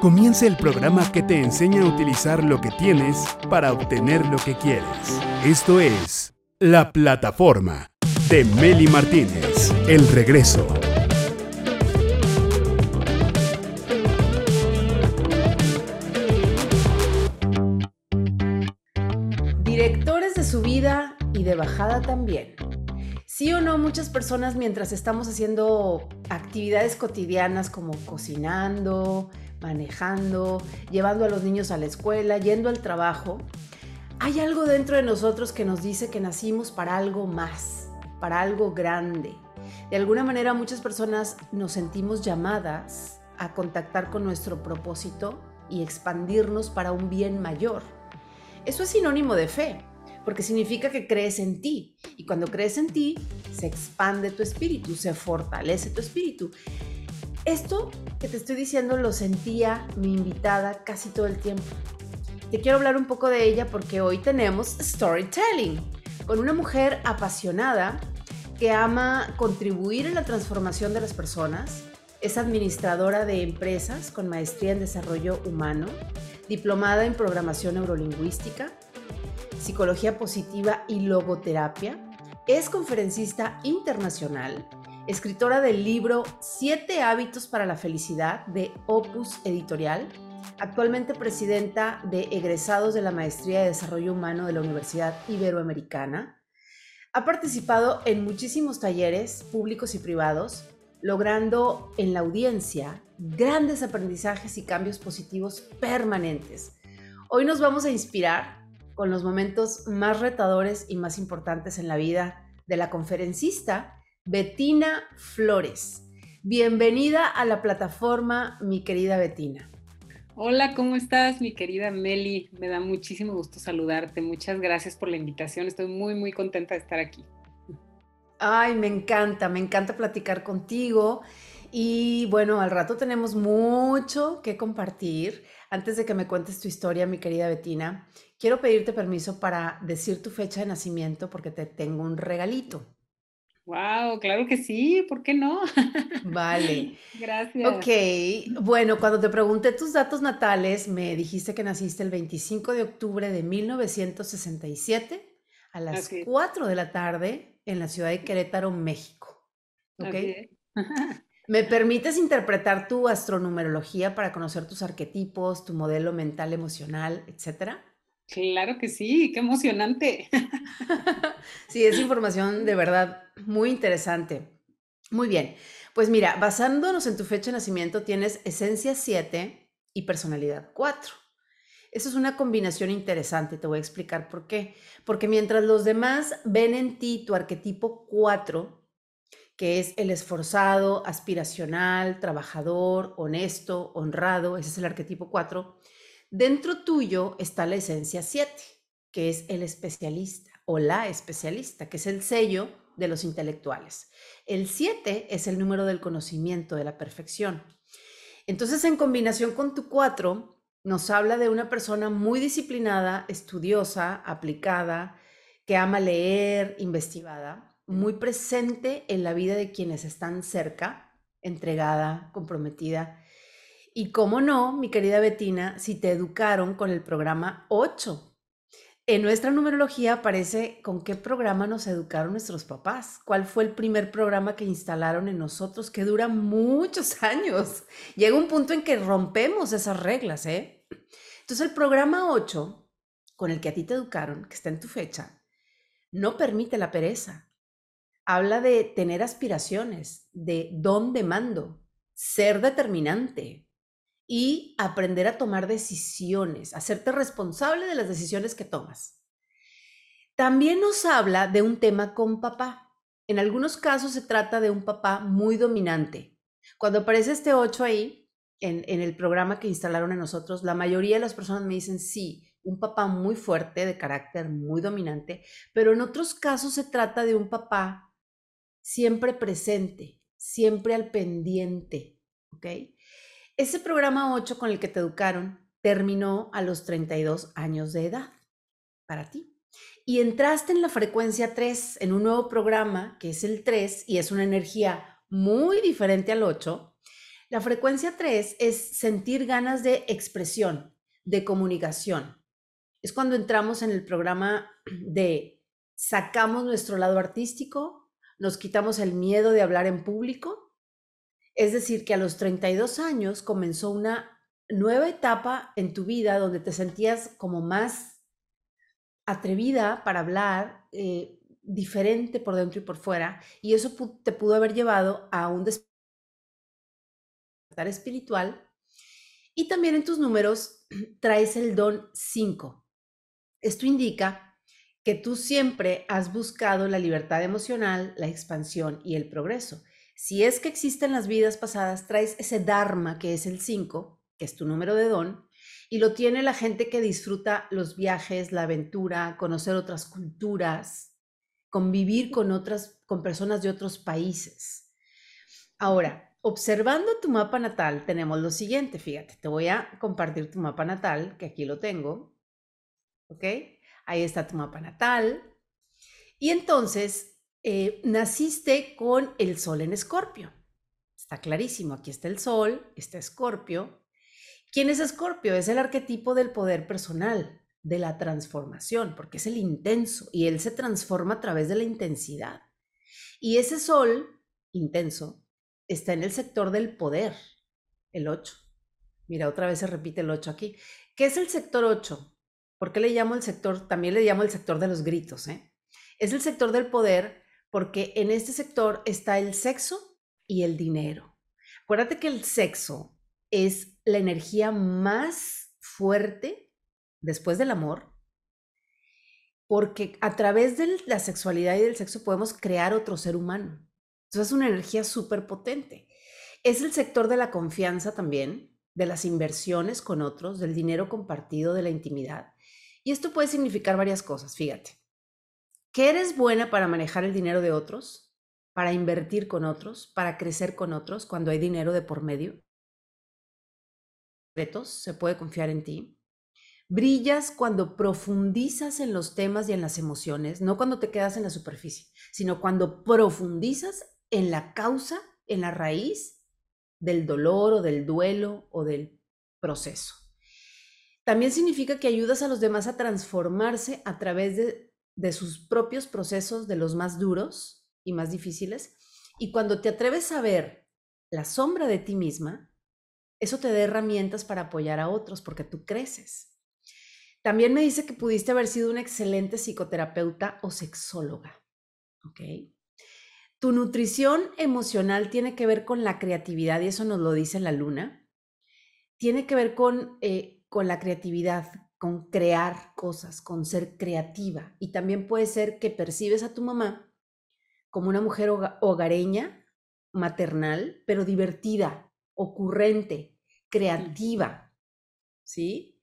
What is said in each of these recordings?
Comienza el programa que te enseña a utilizar lo que tienes para obtener lo que quieres. Esto es La Plataforma de Meli Martínez. El regreso. Directores de subida y de bajada también. Sí o no, muchas personas mientras estamos haciendo actividades cotidianas como cocinando, manejando, llevando a los niños a la escuela, yendo al trabajo, hay algo dentro de nosotros que nos dice que nacimos para algo más, para algo grande. De alguna manera muchas personas nos sentimos llamadas a contactar con nuestro propósito y expandirnos para un bien mayor. Eso es sinónimo de fe porque significa que crees en ti. Y cuando crees en ti, se expande tu espíritu, se fortalece tu espíritu. Esto que te estoy diciendo lo sentía mi invitada casi todo el tiempo. Te quiero hablar un poco de ella porque hoy tenemos storytelling con una mujer apasionada que ama contribuir en la transformación de las personas. Es administradora de empresas con maestría en desarrollo humano, diplomada en programación neurolingüística, psicología positiva y logoterapia. Es conferencista internacional, escritora del libro Siete hábitos para la felicidad de Opus Editorial, actualmente presidenta de egresados de la Maestría de Desarrollo Humano de la Universidad Iberoamericana. Ha participado en muchísimos talleres públicos y privados, logrando en la audiencia grandes aprendizajes y cambios positivos permanentes. Hoy nos vamos a inspirar con los momentos más retadores y más importantes en la vida de la conferencista Betina Flores. Bienvenida a la plataforma, mi querida Betina. Hola, ¿cómo estás, mi querida Meli? Me da muchísimo gusto saludarte. Muchas gracias por la invitación. Estoy muy, muy contenta de estar aquí. Ay, me encanta, me encanta platicar contigo. Y bueno, al rato tenemos mucho que compartir. Antes de que me cuentes tu historia, mi querida Betina, quiero pedirte permiso para decir tu fecha de nacimiento porque te tengo un regalito. Wow, claro que sí, ¿por qué no? Vale. Gracias. Ok, bueno, cuando te pregunté tus datos natales, me dijiste que naciste el 25 de octubre de 1967 a las 4 de la tarde en la ciudad de Querétaro, México. ¿Ok? ¿Me permites interpretar tu astronumerología para conocer tus arquetipos, tu modelo mental, emocional, etcétera? Claro que sí, qué emocionante. sí, es información de verdad muy interesante. Muy bien, pues mira, basándonos en tu fecha de nacimiento, tienes esencia 7 y personalidad 4. Eso es una combinación interesante, te voy a explicar por qué. Porque mientras los demás ven en ti tu arquetipo 4, que es el esforzado, aspiracional, trabajador, honesto, honrado, ese es el arquetipo 4, Dentro tuyo está la esencia 7, que es el especialista o la especialista, que es el sello de los intelectuales. El 7 es el número del conocimiento, de la perfección. Entonces, en combinación con tu 4, nos habla de una persona muy disciplinada, estudiosa, aplicada, que ama leer, investigada, muy presente en la vida de quienes están cerca, entregada, comprometida y cómo no, mi querida Betina, si te educaron con el programa 8. En nuestra numerología aparece con qué programa nos educaron nuestros papás, cuál fue el primer programa que instalaron en nosotros, que dura muchos años. Llega un punto en que rompemos esas reglas, ¿eh? Entonces el programa 8, con el que a ti te educaron, que está en tu fecha, no permite la pereza. Habla de tener aspiraciones, de dónde mando, ser determinante, y aprender a tomar decisiones, hacerte responsable de las decisiones que tomas. También nos habla de un tema con papá. En algunos casos se trata de un papá muy dominante. Cuando aparece este 8 ahí, en, en el programa que instalaron en nosotros, la mayoría de las personas me dicen sí, un papá muy fuerte, de carácter muy dominante, pero en otros casos se trata de un papá siempre presente, siempre al pendiente, ¿ok? Ese programa 8 con el que te educaron terminó a los 32 años de edad para ti. Y entraste en la frecuencia 3, en un nuevo programa que es el 3 y es una energía muy diferente al 8. La frecuencia 3 es sentir ganas de expresión, de comunicación. Es cuando entramos en el programa de sacamos nuestro lado artístico, nos quitamos el miedo de hablar en público. Es decir, que a los 32 años comenzó una nueva etapa en tu vida donde te sentías como más atrevida para hablar, eh, diferente por dentro y por fuera, y eso te pudo haber llevado a un despertar espiritual. Y también en tus números traes el don 5. Esto indica que tú siempre has buscado la libertad emocional, la expansión y el progreso. Si es que existen las vidas pasadas, traes ese Dharma que es el 5, que es tu número de don, y lo tiene la gente que disfruta los viajes, la aventura, conocer otras culturas, convivir con otras, con personas de otros países. Ahora, observando tu mapa natal, tenemos lo siguiente, fíjate, te voy a compartir tu mapa natal, que aquí lo tengo, ¿ok? Ahí está tu mapa natal. Y entonces, eh, naciste con el sol en escorpio. Está clarísimo, aquí está el sol, está escorpio. ¿Quién es escorpio? Es el arquetipo del poder personal, de la transformación, porque es el intenso y él se transforma a través de la intensidad. Y ese sol intenso está en el sector del poder, el 8. Mira, otra vez se repite el 8 aquí. ¿Qué es el sector 8? ¿Por qué le llamo el sector? También le llamo el sector de los gritos. ¿eh? Es el sector del poder porque en este sector está el sexo y el dinero. Acuérdate que el sexo es la energía más fuerte después del amor, porque a través de la sexualidad y del sexo podemos crear otro ser humano. Entonces es una energía súper potente. Es el sector de la confianza también, de las inversiones con otros, del dinero compartido, de la intimidad. Y esto puede significar varias cosas, fíjate. Que eres buena para manejar el dinero de otros, para invertir con otros, para crecer con otros cuando hay dinero de por medio. Se puede confiar en ti Brillas cuando profundizas en los temas y en las emociones, no cuando te quedas en la superficie, sino cuando profundizas en la causa, en la raíz del dolor o del duelo o del proceso. También significa que ayudas a los demás a transformarse a través de, de sus propios procesos, de los más duros y más difíciles. Y cuando te atreves a ver la sombra de ti misma, eso te da herramientas para apoyar a otros porque tú creces. También me dice que pudiste haber sido una excelente psicoterapeuta o sexóloga. ¿Ok? Tu nutrición emocional tiene que ver con la creatividad y eso nos lo dice la luna. Tiene que ver con, eh, con la creatividad, con crear cosas, con ser creativa. Y también puede ser que percibes a tu mamá como una mujer hogareña, maternal, pero divertida, ocurrente, creativa. ¿Sí?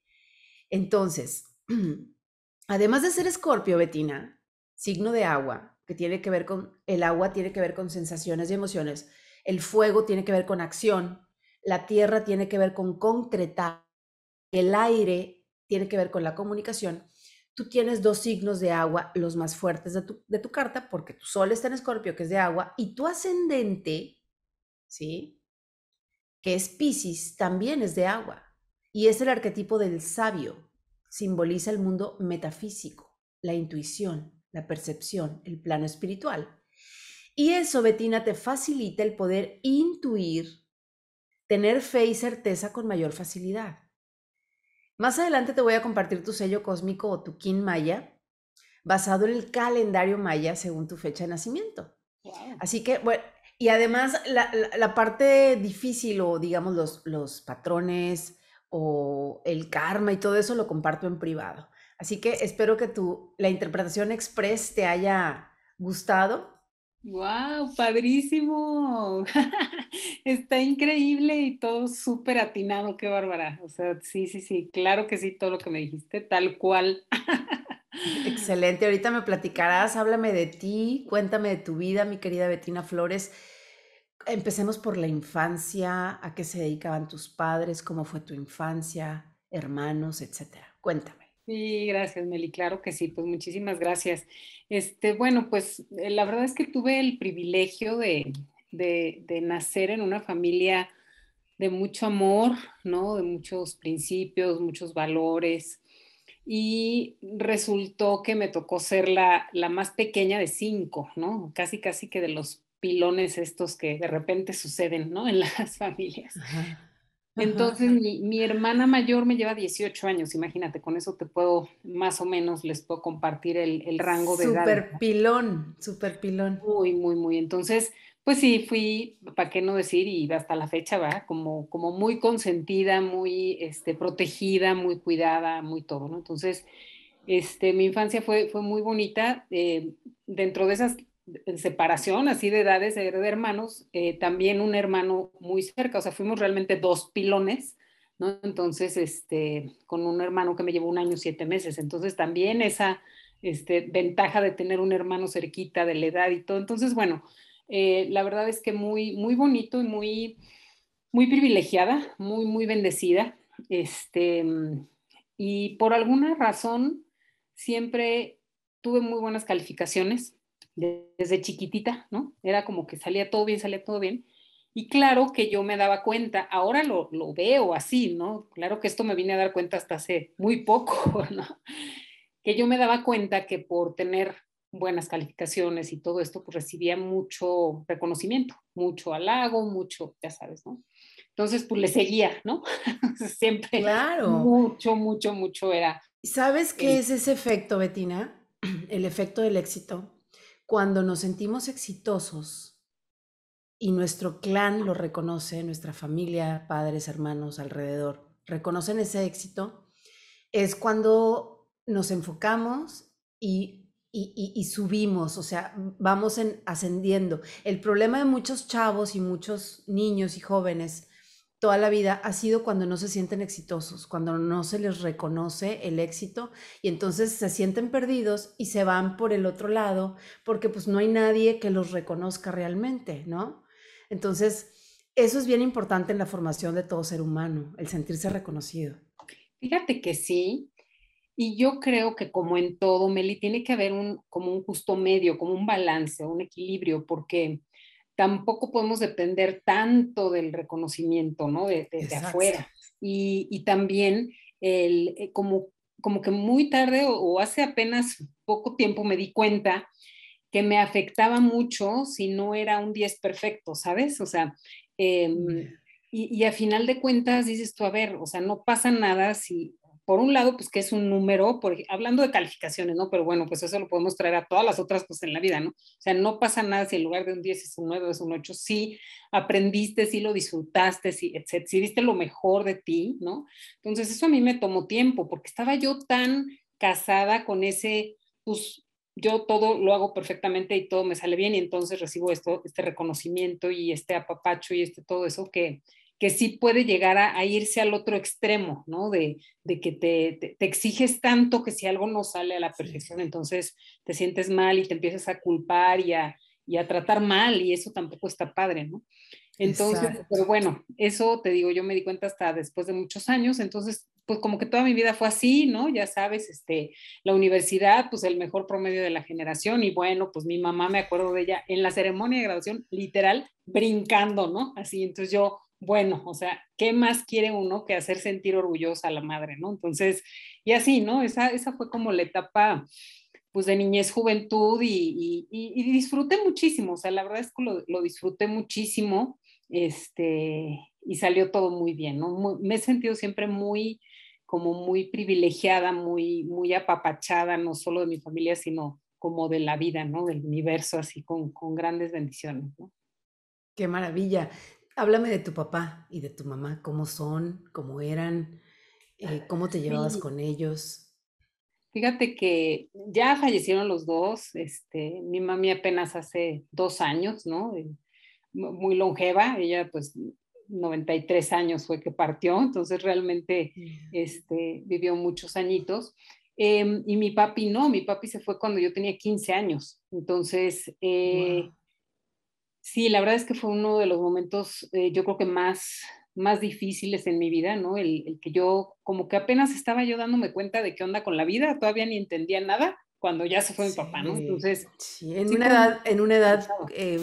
Entonces, además de ser escorpio, Betina, signo de agua, que tiene que ver con, el agua tiene que ver con sensaciones y emociones, el fuego tiene que ver con acción, la tierra tiene que ver con concretar, el aire tiene que ver con la comunicación. Tú tienes dos signos de agua, los más fuertes de tu, de tu carta, porque tu sol está en escorpio, que es de agua, y tu ascendente, ¿sí? Que es Pisces, también es de agua. Y es el arquetipo del sabio, simboliza el mundo metafísico, la intuición, la percepción, el plano espiritual. Y eso, Betina, te facilita el poder intuir, tener fe y certeza con mayor facilidad. Más adelante te voy a compartir tu sello cósmico o tu kin maya, basado en el calendario maya según tu fecha de nacimiento. Así que, bueno, y además la, parte difícil o digamos los, los patrones, o el karma y todo eso lo comparto en privado. Así que espero que tu, la interpretación express te haya gustado. ¡Wow! Padrísimo. Está increíble y todo súper atinado, qué bárbara. O sea, sí, sí, sí, claro que sí, todo lo que me dijiste, tal cual. Excelente, ahorita me platicarás, háblame de ti, cuéntame de tu vida, mi querida Betina Flores. Empecemos por la infancia, a qué se dedicaban tus padres, cómo fue tu infancia, hermanos, etcétera. Cuéntame. Sí, gracias, Meli. Claro que sí, pues muchísimas gracias. Este, bueno, pues eh, la verdad es que tuve el privilegio de, de, nacer en una familia de mucho amor, ¿no? De muchos principios, muchos valores. Y resultó que me tocó ser la, la más pequeña de cinco, ¿no? Casi, casi que de los pilones estos que de repente suceden, ¿no? En las familias. Entonces, mi, hermana mayor me lleva 18 años, imagínate, con eso te puedo, más o menos, les puedo compartir el, rango de edad. Super pilón, super pilón. Muy, muy, muy. Entonces, pues sí, fui, ¿para qué no decir? Y hasta la fecha, va, como, como muy consentida, muy este, protegida, muy cuidada, muy todo, ¿no? Entonces, este, mi infancia fue, fue muy bonita. Eh, dentro de esas separación así de edades de, hermanos, eh, también un hermano muy cerca, o sea, fuimos realmente dos pilones, ¿no? Entonces, este, con un hermano que me llevó un año, siete meses, entonces también esa este, ventaja de tener un hermano cerquita de la edad y todo, entonces, bueno, eh, la verdad es que muy, muy bonito y muy, muy privilegiada, muy, muy bendecida, este, y por alguna razón siempre tuve muy buenas calificaciones, desde chiquitita, ¿no? Era como que salía todo bien, salía todo bien. Y claro que yo me daba cuenta, ahora lo, lo veo así, ¿no? Claro que esto me vine a dar cuenta hasta hace muy poco, ¿no? Que yo me daba cuenta que por tener buenas calificaciones y todo esto, pues recibía mucho reconocimiento, mucho halago, mucho, ya sabes, ¿no? Entonces, pues le seguía, ¿no? Siempre. Claro. Mucho, mucho, mucho era. ¿Sabes qué es ese efecto, Betina? El efecto del éxito cuando nos sentimos exitosos y nuestro clan lo reconoce, nuestra familia, padres, hermanos alrededor, reconocen ese éxito, es cuando nos enfocamos y, subimos, o sea, vamos en, ascendiendo. El problema de muchos chavos y muchos niños y jóvenes toda la vida ha sido cuando no se sienten exitosos, cuando no se les reconoce el éxito y entonces se sienten perdidos y se van por el otro lado porque pues no hay nadie que los reconozca realmente, ¿no? Entonces, eso es bien importante en la formación de todo ser humano, el sentirse reconocido. Fíjate que sí, y yo creo que como en todo, Meli, tiene que haber un, como un justo medio, como un balance, un equilibrio, porque tampoco podemos depender tanto del reconocimiento, ¿no? De, afuera. Y, también, el, eh, como, como que muy tarde o, hace apenas poco tiempo me di cuenta que me afectaba mucho si no era un 10 perfecto, ¿sabes? O sea, em, y, y, a final de cuentas dices tú, a ver, o sea, no pasa nada si, por un lado, pues que es un número, por, hablando de calificaciones, ¿no? Pero bueno, pues eso lo podemos traer a todas las otras cosas en la vida, ¿no? O sea, no pasa nada si en lugar de un 10 es un 9 o es un 8, sí aprendiste, sí lo disfrutaste, sí, etc., sí diste lo mejor de ti, ¿no? Entonces eso a mí me tomó tiempo, porque estaba yo tan casada con ese, pues yo todo lo hago perfectamente y todo me sale bien y entonces recibo esto, este reconocimiento y este apapacho y este todo eso que, que sí puede llegar a, irse al otro extremo, ¿no? De, que te, exiges tanto que si algo no sale a la perfección, entonces te sientes mal y te empiezas a culpar y a, tratar mal y eso tampoco está padre, ¿no? Entonces, pero bueno, eso te digo, yo me di cuenta hasta después de muchos años, entonces, pues como que toda mi vida fue así, ¿no? Ya sabes, este, la universidad, pues el mejor promedio de la generación y bueno, pues mi mamá me acuerdo de ella en la ceremonia de graduación, literal, brincando, ¿no? Así, entonces yo bueno, o sea, ¿qué más quiere uno que hacer sentir orgullosa a la madre, no? Entonces, y así, ¿no? Esa, esa fue como la etapa, pues, de niñez, juventud y, disfruté muchísimo, o sea, la verdad es que lo, disfruté muchísimo, este, y salió todo muy bien, ¿no? me he sentido siempre muy, como muy privilegiada, muy, muy apapachada, no solo de mi familia, sino como de la vida, ¿no? Del universo, así con, con grandes bendiciones, ¿no? Qué maravilla. Háblame de tu papá y de tu mamá, cómo son, cómo eran, eh, cómo te llevabas con ellos. Fíjate que ya fallecieron los dos, este, mi mami apenas hace dos años, ¿no? Muy longeva, ella pues 93 años fue que partió, entonces realmente este, vivió muchos añitos. Em, y mi papi no, mi papi se fue cuando yo tenía 15 años, entonces eh, Sí, la verdad es que fue uno de los momentos, eh, yo creo que más, más difíciles en mi vida, ¿no? El, que yo, como que apenas estaba yo dándome cuenta de qué onda con la vida, todavía ni entendía nada cuando ya se fue mi papá, ¿no? Entonces... Sí, en, una edad, en una edad, eh,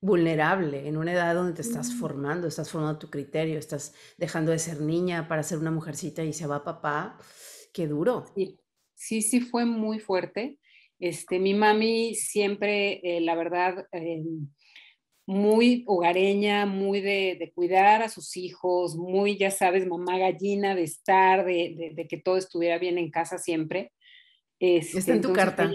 vulnerable en una edad donde te estás formando, estás formando tu criterio, estás dejando de ser niña para ser una mujercita y se va papá, qué duro. Sí, sí, fue muy fuerte. Este, mi mami siempre, eh, la verdad, eh, muy hogareña, muy de, cuidar a sus hijos, muy, ya sabes, mamá gallina, de estar, de, que todo estuviera bien en casa siempre. Está en tu carta.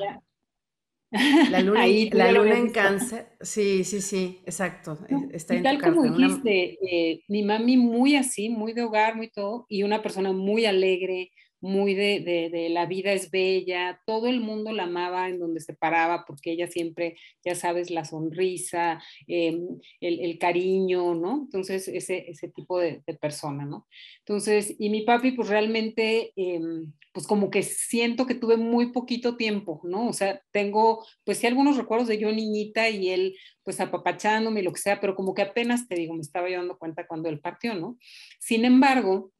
La luna, la luna en cáncer, sí, sí, sí, exacto. E, está y tal como dijiste, eh, mi mami muy así, muy de hogar, muy todo, y una persona muy alegre, muy de, de, la vida es bella, todo el mundo la amaba en donde se paraba porque ella siempre, ya sabes, la sonrisa, em, el, el, cariño, ¿no? Entonces, ese, ese tipo de, persona, ¿no? Entonces, y mi papi, pues realmente, em, pues como que siento que tuve muy poquito tiempo, ¿no? O sea, tengo, pues sí, algunos recuerdos de yo niñita y él, pues apapachándome y lo que sea, pero como que apenas te digo, me estaba yo dando cuenta cuando él partió, ¿no? Sin embargo,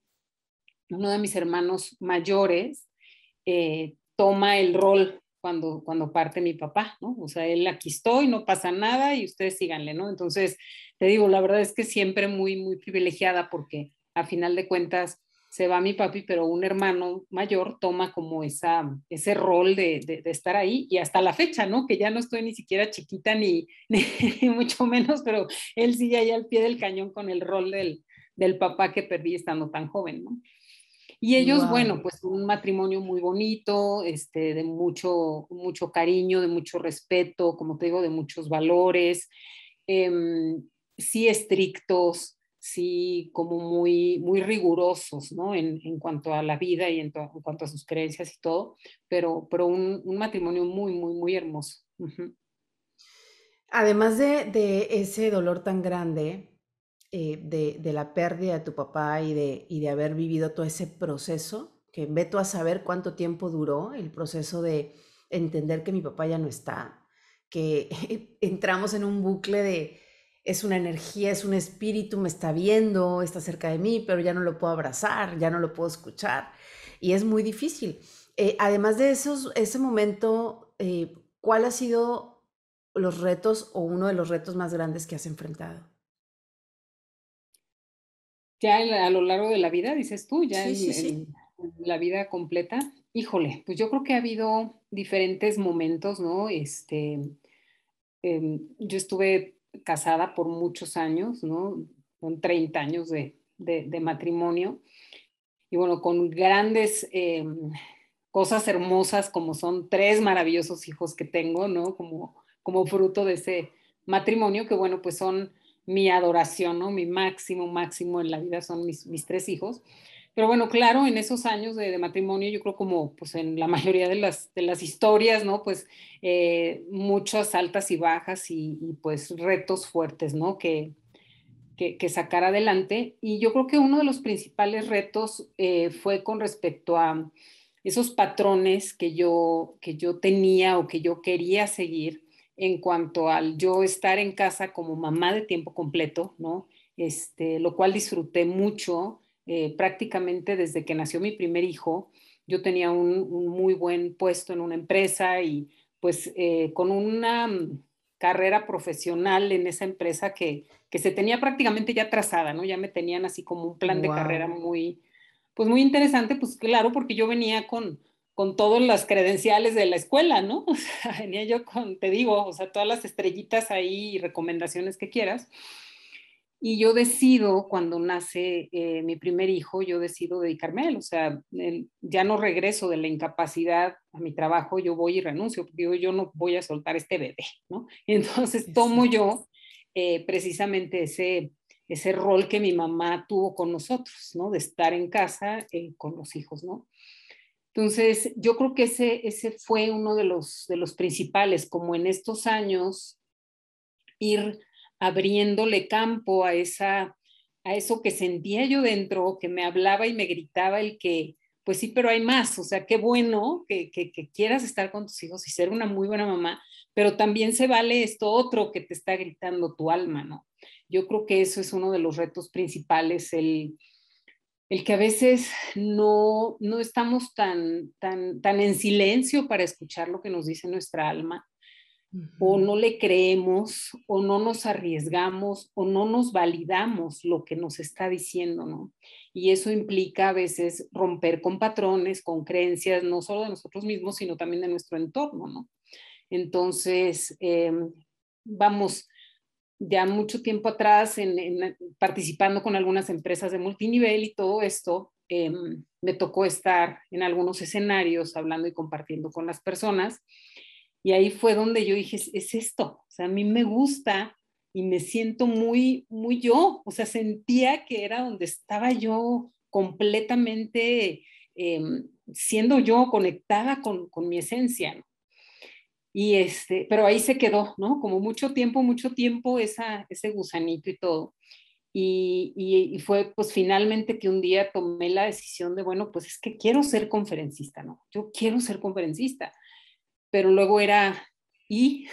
uno de mis hermanos mayores eh, toma el rol cuando, cuando parte mi papá, ¿no? O sea, él aquí estoy, no pasa nada y ustedes síganle, ¿no? Entonces, te digo, la verdad es que siempre muy, muy privilegiada porque a final de cuentas se va mi papi, pero un hermano mayor toma como esa, ese rol de, de, estar ahí y hasta la fecha, ¿no? Que ya no estoy ni siquiera chiquita ni, ni, mucho menos, pero él sigue ahí al pie del cañón con el rol del, del papá que perdí estando tan joven, ¿no? Y ellos, bueno, pues un matrimonio muy bonito, este, de mucho, mucho cariño, de mucho respeto, como te digo, de muchos valores, em, sí estrictos, sí como muy, muy rigurosos, ¿no? En, en cuanto a la vida y en, en, cuanto a sus creencias y todo, pero, pero un, un matrimonio muy, muy, muy hermoso. Además de, de, ese dolor tan grande, eh, de, la pérdida de tu papá y de, y de haber vivido todo ese proceso, que veto a saber cuánto tiempo duró el proceso de entender que mi papá ya no está, que entramos en un bucle de es una energía, es un espíritu, me está viendo, está cerca de mí, pero ya no lo puedo abrazar, ya no lo puedo escuchar. Y es muy difícil. Eh, además de esos, ese momento, eh, ¿cuál ha sido los retos o uno de los retos más grandes que has enfrentado? Ya a lo largo de la vida, dices tú, ya en, la vida completa, híjole, pues yo creo que ha habido diferentes momentos, ¿no? Este, em, yo estuve casada por muchos años, ¿no? Con 30 años de, matrimonio y bueno, con grandes em, cosas hermosas como son tres maravillosos hijos que tengo, ¿no? Como, como fruto de ese matrimonio, que bueno, pues son mi adoración, ¿no? Mi máximo, máximo en la vida son mis, tres hijos. Pero bueno, claro, en esos años de, matrimonio, yo creo como pues en la mayoría de las, de las historias, ¿no? Pues eh, muchas altas y bajas y, pues retos fuertes, ¿no? Que, que, sacar adelante. Y yo creo que uno de los principales retos eh, fue con respecto a esos patrones que yo, que yo tenía o que yo quería seguir en cuanto al yo estar en casa como mamá de tiempo completo, ¿no? Este, lo cual disfruté mucho eh, prácticamente desde que nació mi primer hijo. Yo tenía un, muy buen puesto en una empresa y pues eh, con una mm, carrera profesional en esa empresa que, que, se tenía prácticamente ya trazada, ¿no? Ya me tenían así como un plan de carrera muy, pues muy interesante, pues claro, porque yo venía con, con todas las credenciales de la escuela, ¿no? O sea, venía yo con, te digo, o sea, todas las estrellitas ahí y recomendaciones que quieras. Y yo decido, cuando nace eh, mi primer hijo, yo decido dedicarme a él. O sea, ya no regreso de la incapacidad a mi trabajo, yo voy y renuncio, porque yo, yo no voy a soltar este bebé, ¿no? entonces tomo yo eh, precisamente ese, ese rol que mi mamá tuvo con nosotros, ¿no? De estar en casa eh, con los hijos, ¿no? Entonces, yo creo que ese, fue uno de los, de los principales, como en estos años, ir abriéndole campo a, esa, a eso que sentía yo dentro, que me hablaba y me gritaba el que, pues sí, pero hay más, o sea, qué bueno que, que, que quieras estar con tus hijos y ser una muy buena mamá, pero también se vale esto otro que te está gritando tu alma, ¿no? Yo creo que eso es uno de los retos principales, el, el que a veces no, no estamos tan, tan, tan en silencio para escuchar lo que nos dice nuestra alma. o no le creemos o no nos arriesgamos o no nos validamos lo que nos está diciendo, ¿no? Y eso implica a veces romper con patrones, con creencias, no solo de nosotros mismos, sino también de nuestro entorno, ¿no? Entonces, em, vamos, ya mucho tiempo atrás, en, participando con algunas empresas de multinivel y todo esto, em, me tocó estar en algunos escenarios hablando y compartiendo con las personas y ahí fue donde yo dije, es, esto, o sea, a mí me gusta y me siento muy, muy yo, o sea, sentía que era donde estaba yo completamente em, siendo yo conectada con, con mi esencia, ¿no? Y este, pero ahí se quedó, ¿no? Como mucho tiempo, mucho tiempo esa, ese gusanito y todo. Y, y, y, fue pues finalmente que un día tomé la decisión de, bueno, pues es que quiero ser conferencista, ¿no? Yo quiero ser conferencista pero luego era, ¿y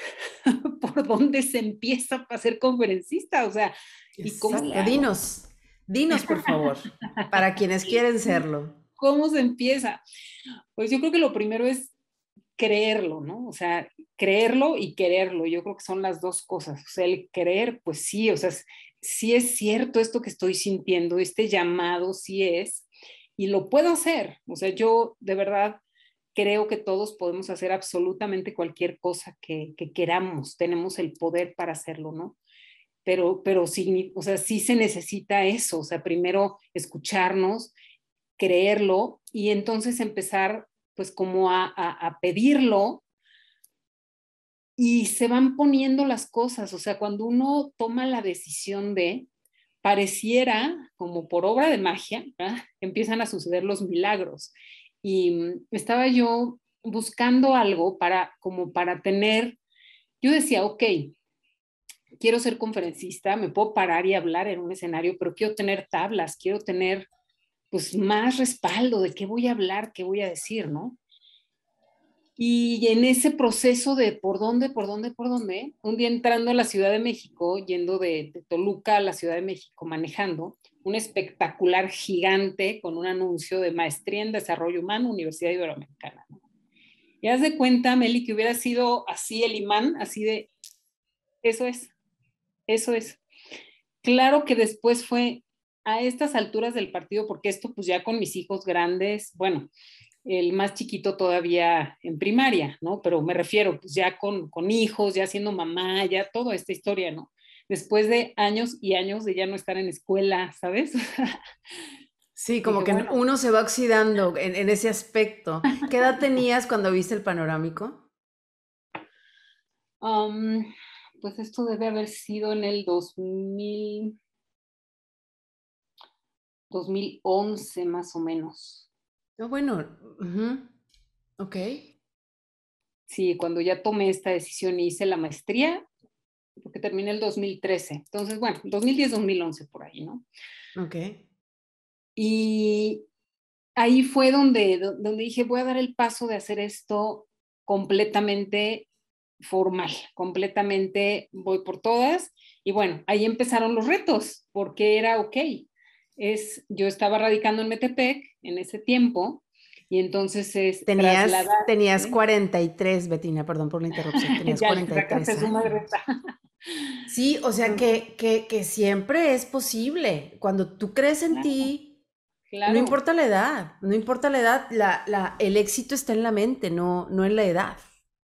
por dónde se empieza para ser conferencista? O sea, ¿y cómo Dinos, dinos por favor, para quienes quieren serlo. ¿Cómo se empieza? Pues yo creo que lo primero es creerlo, ¿no? O sea, creerlo y quererlo. Yo creo que son las dos cosas. O sea, el creer, pues sí, o sea, sí es cierto esto que estoy sintiendo, este llamado sí es, y lo puedo hacer. O sea, yo de verdad creo que todos podemos hacer absolutamente cualquier cosa que, queramos, tenemos el poder para hacerlo, ¿no? Pero, pero sí, o sea, sí se necesita eso, o sea, primero escucharnos, creerlo y entonces empezar pues como a, pedirlo y se van poniendo las cosas, o sea, cuando uno toma la decisión de, pareciera como por obra de magia, empiezan a suceder los milagros. Y mm, estaba yo buscando algo para, como para tener, yo decía, ok, quiero ser conferencista, me puedo parar y hablar en un escenario, pero quiero tener tablas, quiero tener pues más respaldo de qué voy a hablar, qué voy a decir, ¿no? Y en ese proceso de por dónde, por dónde, por dónde, un día entrando a la Ciudad de México, yendo de, Toluca a la Ciudad de México manejando, un espectacular gigante con un anuncio de maestría en desarrollo humano, Universidad Iberoamericana. Y haz de cuenta, Meli, que hubiera sido así el imán, así de, eso es, eso es. Claro que después fue a estas alturas del partido, porque esto pues ya con mis hijos grandes, bueno, el más chiquito todavía en primaria, ¿no? Pero me refiero pues ya con, con hijos, ya siendo mamá, ya toda esta historia, ¿no? después de años y años de ya no estar en escuela, ¿sabes? Sí, como que uno se va oxidando en, ese aspecto. ¿Qué edad tenías cuando viste el panorámico? Um, pues esto debe haber sido en el 2000, 2011 más o menos. No, bueno, ok. Sí, cuando ya tomé esta decisión y hice la maestría, porque terminé el 2013. Entonces, bueno, 2010-2011 por ahí, ¿no? Ok. Y ahí fue donde, donde dije, voy a dar el paso de hacer esto completamente formal, completamente voy por todas. Y bueno, ahí empezaron los retos, porque era, ok, es, yo estaba radicando en Metepec en ese tiempo, y entonces es tenías, tenías 43, Betina, perdón por la interrupción, tenías 43. Sí, o sea que, que, siempre es posible. Cuando tú crees en ti, no importa la edad, no importa la edad, la, la, el éxito está en la mente, no, no en la edad.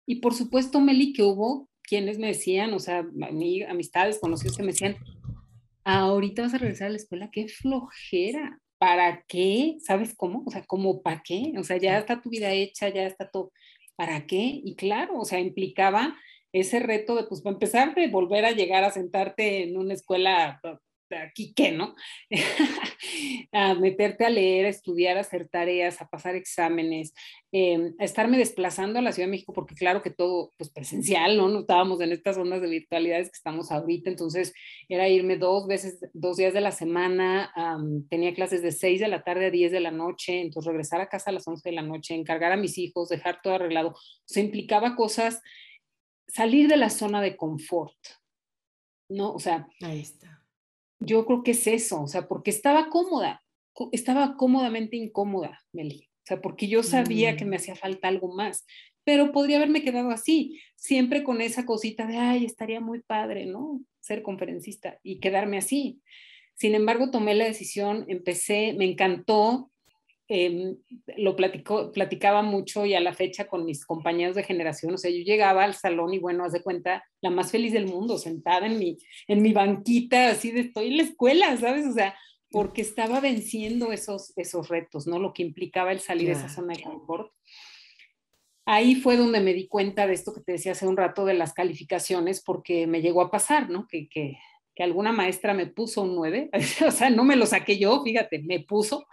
Y por supuesto, Meli, que hubo quienes me decían, o sea, amistades, conocidos que me decían, ahorita vas a regresar a la escuela, qué flojera. ¿Para qué? ¿Sabes cómo? O sea, ¿cómo para qué? O sea, ya está tu vida hecha, ya está todo. ¿Para qué? Y claro, o sea, implicaba ese reto de, pues, para empezar, de volver a llegar a sentarte en una escuela aquí qué, ¿no? a meterte a leer, a estudiar, a hacer tareas, a pasar exámenes, em, a estarme desplazando a la Ciudad de México, porque claro que todo, pues presencial, ¿no? No estábamos en estas ondas de virtualidades que estamos ahorita, entonces era irme dos veces, dos días de la semana, tenía clases de 6 de la tarde a 10 de la noche, entonces regresar a casa a las 11 de la noche, encargar a mis hijos, dejar todo arreglado, se implicaba cosas salir de la zona de confort, ¿no? O sea, ahí está. Yo creo que es eso, o sea, porque estaba cómoda, estaba cómodamente incómoda, Meli. O sea, porque yo sabía que mm. me hacía falta algo más. pero podría haberme quedado así, siempre con esa cosita de, ay, estaría muy padre, ¿no? Ser conferencista y quedarme así. Sin embargo, tomé la decisión, empecé, me encantó, em, lo platicó, platicaba mucho y a la fecha con mis compañeros de generación, o sea, yo llegaba al salón y bueno, haz de cuenta, la más feliz del mundo, sentada en mi, en mi banquita, así de estoy en la escuela, ¿sabes? O sea, porque estaba venciendo esos, esos retos, ¿no? Lo que implicaba el salir de esa zona de confort ahí fue donde me di cuenta de esto que te decía hace un rato de las calificaciones, porque me llegó a pasar, ¿no? Que, que, que alguna maestra me puso un 9, o sea, no me lo saqué yo, fíjate, me puso.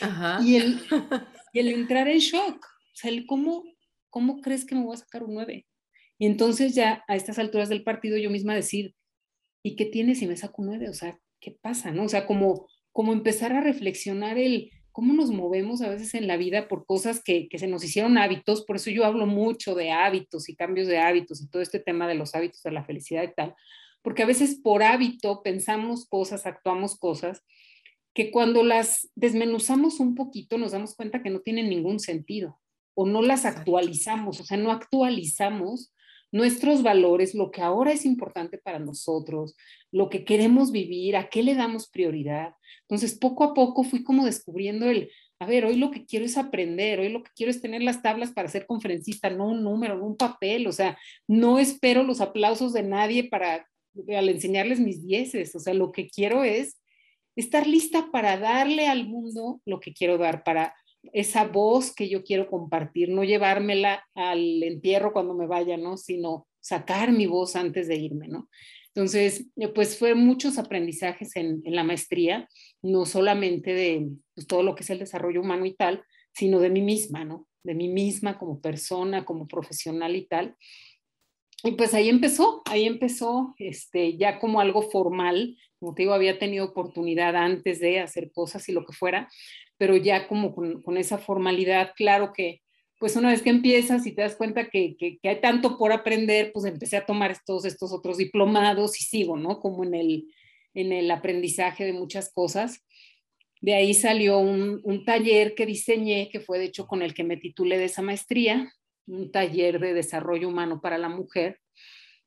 Ajá. Y, el, y el entrar en shock, o sea, el cómo, ¿cómo crees que me voy a sacar un 9? Y entonces ya a estas alturas del partido yo misma decir, ¿y qué tiene si me saco un 9? O sea, ¿qué pasa? ¿No? O sea, como, como empezar a reflexionar el, cómo nos movemos a veces en la vida por cosas que, que, se nos hicieron hábitos, por eso yo hablo mucho de hábitos y cambios de hábitos y todo este tema de los hábitos de la felicidad y tal, porque a veces por hábito pensamos cosas, actuamos cosas, que cuando las desmenuzamos un poquito nos damos cuenta que no tienen ningún sentido o no las actualizamos, o sea, no actualizamos nuestros valores, lo que ahora es importante para nosotros, lo que queremos vivir, a qué le damos prioridad. Entonces, poco a poco fui como descubriendo el, a ver, hoy lo que quiero es aprender, hoy lo que quiero es tener las tablas para ser conferencista, no un número, no un papel, o sea, no espero los aplausos de nadie para al enseñarles mis dieces, o sea, lo que quiero es estar lista para darle al mundo lo que quiero dar, para esa voz que yo quiero compartir, no llevármela al entierro cuando me vaya, ¿no? Sino sacar mi voz antes de irme, ¿no? Entonces, eh, pues fue muchos aprendizajes en, la maestría, no solamente de pues, todo lo que es el desarrollo humano y tal, sino de mí misma, ¿no? De mí misma como persona, como profesional y tal. Y pues ahí empezó, ahí empezó este, ya como algo formal, como te digo, había tenido oportunidad antes de hacer cosas y lo que fuera, pero ya como con, esa formalidad, claro que pues una vez que empiezas y te das cuenta que, que, hay tanto por aprender, pues empecé a tomar estos, estos otros diplomados y sigo, ¿no? Como en el, en el aprendizaje de muchas cosas. De ahí salió un, un, taller que diseñé, que fue de hecho con el que me titulé de esa maestría, un taller de desarrollo humano para la mujer,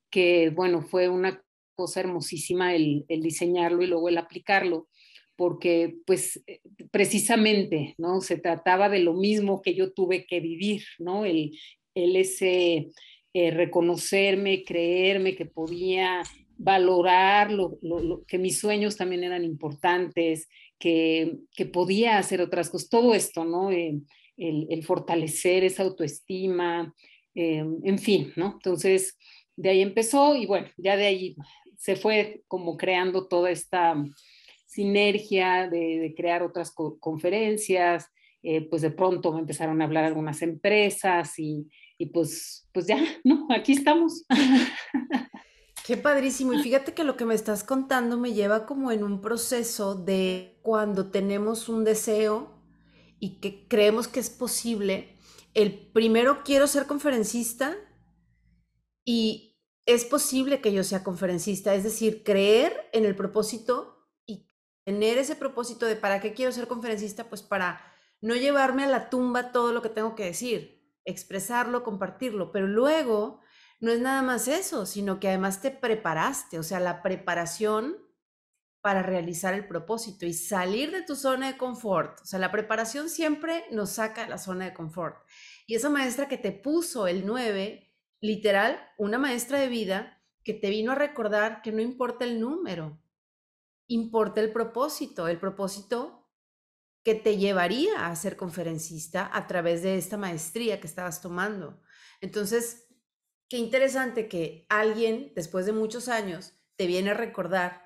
que bueno, fue una cosa hermosísima el, diseñarlo y luego el aplicarlo porque pues eh, precisamente, ¿no? Se trataba de lo mismo que yo tuve que vivir, ¿no? El, el ese eh, reconocerme, creerme que podía valorar lo, que mis sueños también eran importantes, que, que, podía hacer otras cosas, todo esto, ¿no? Eh, el, el, fortalecer esa autoestima, en fin, ¿no? Entonces, de ahí empezó y bueno, ya de ahí se fue como creando toda esta sinergia de, crear otras conferencias, eh, pues de pronto empezaron a hablar algunas empresas y, y pues, pues ya, ¿no? Aquí estamos. Qué padrísimo. Y fíjate que lo que me estás contando me lleva como en un proceso de cuando tenemos un deseo y que creemos que es posible. El primero quiero ser conferencista y es posible que yo sea conferencista, es decir, creer en el propósito tener ese propósito de para qué quiero ser conferencista, pues para no llevarme a la tumba todo lo que tengo que decir, expresarlo, compartirlo, pero luego no es nada más eso, sino que además te preparaste, o sea, la preparación para realizar el propósito y salir de tu zona de confort. O sea, la preparación siempre nos saca de la zona de confort. Y esa maestra que te puso el 9, literal, una maestra de vida que te vino a recordar que no importa el número, importa el propósito, el propósito que te llevaría a ser conferencista a través de esta maestría que estabas tomando. Entonces, qué interesante que alguien, después de muchos años, te viene a recordar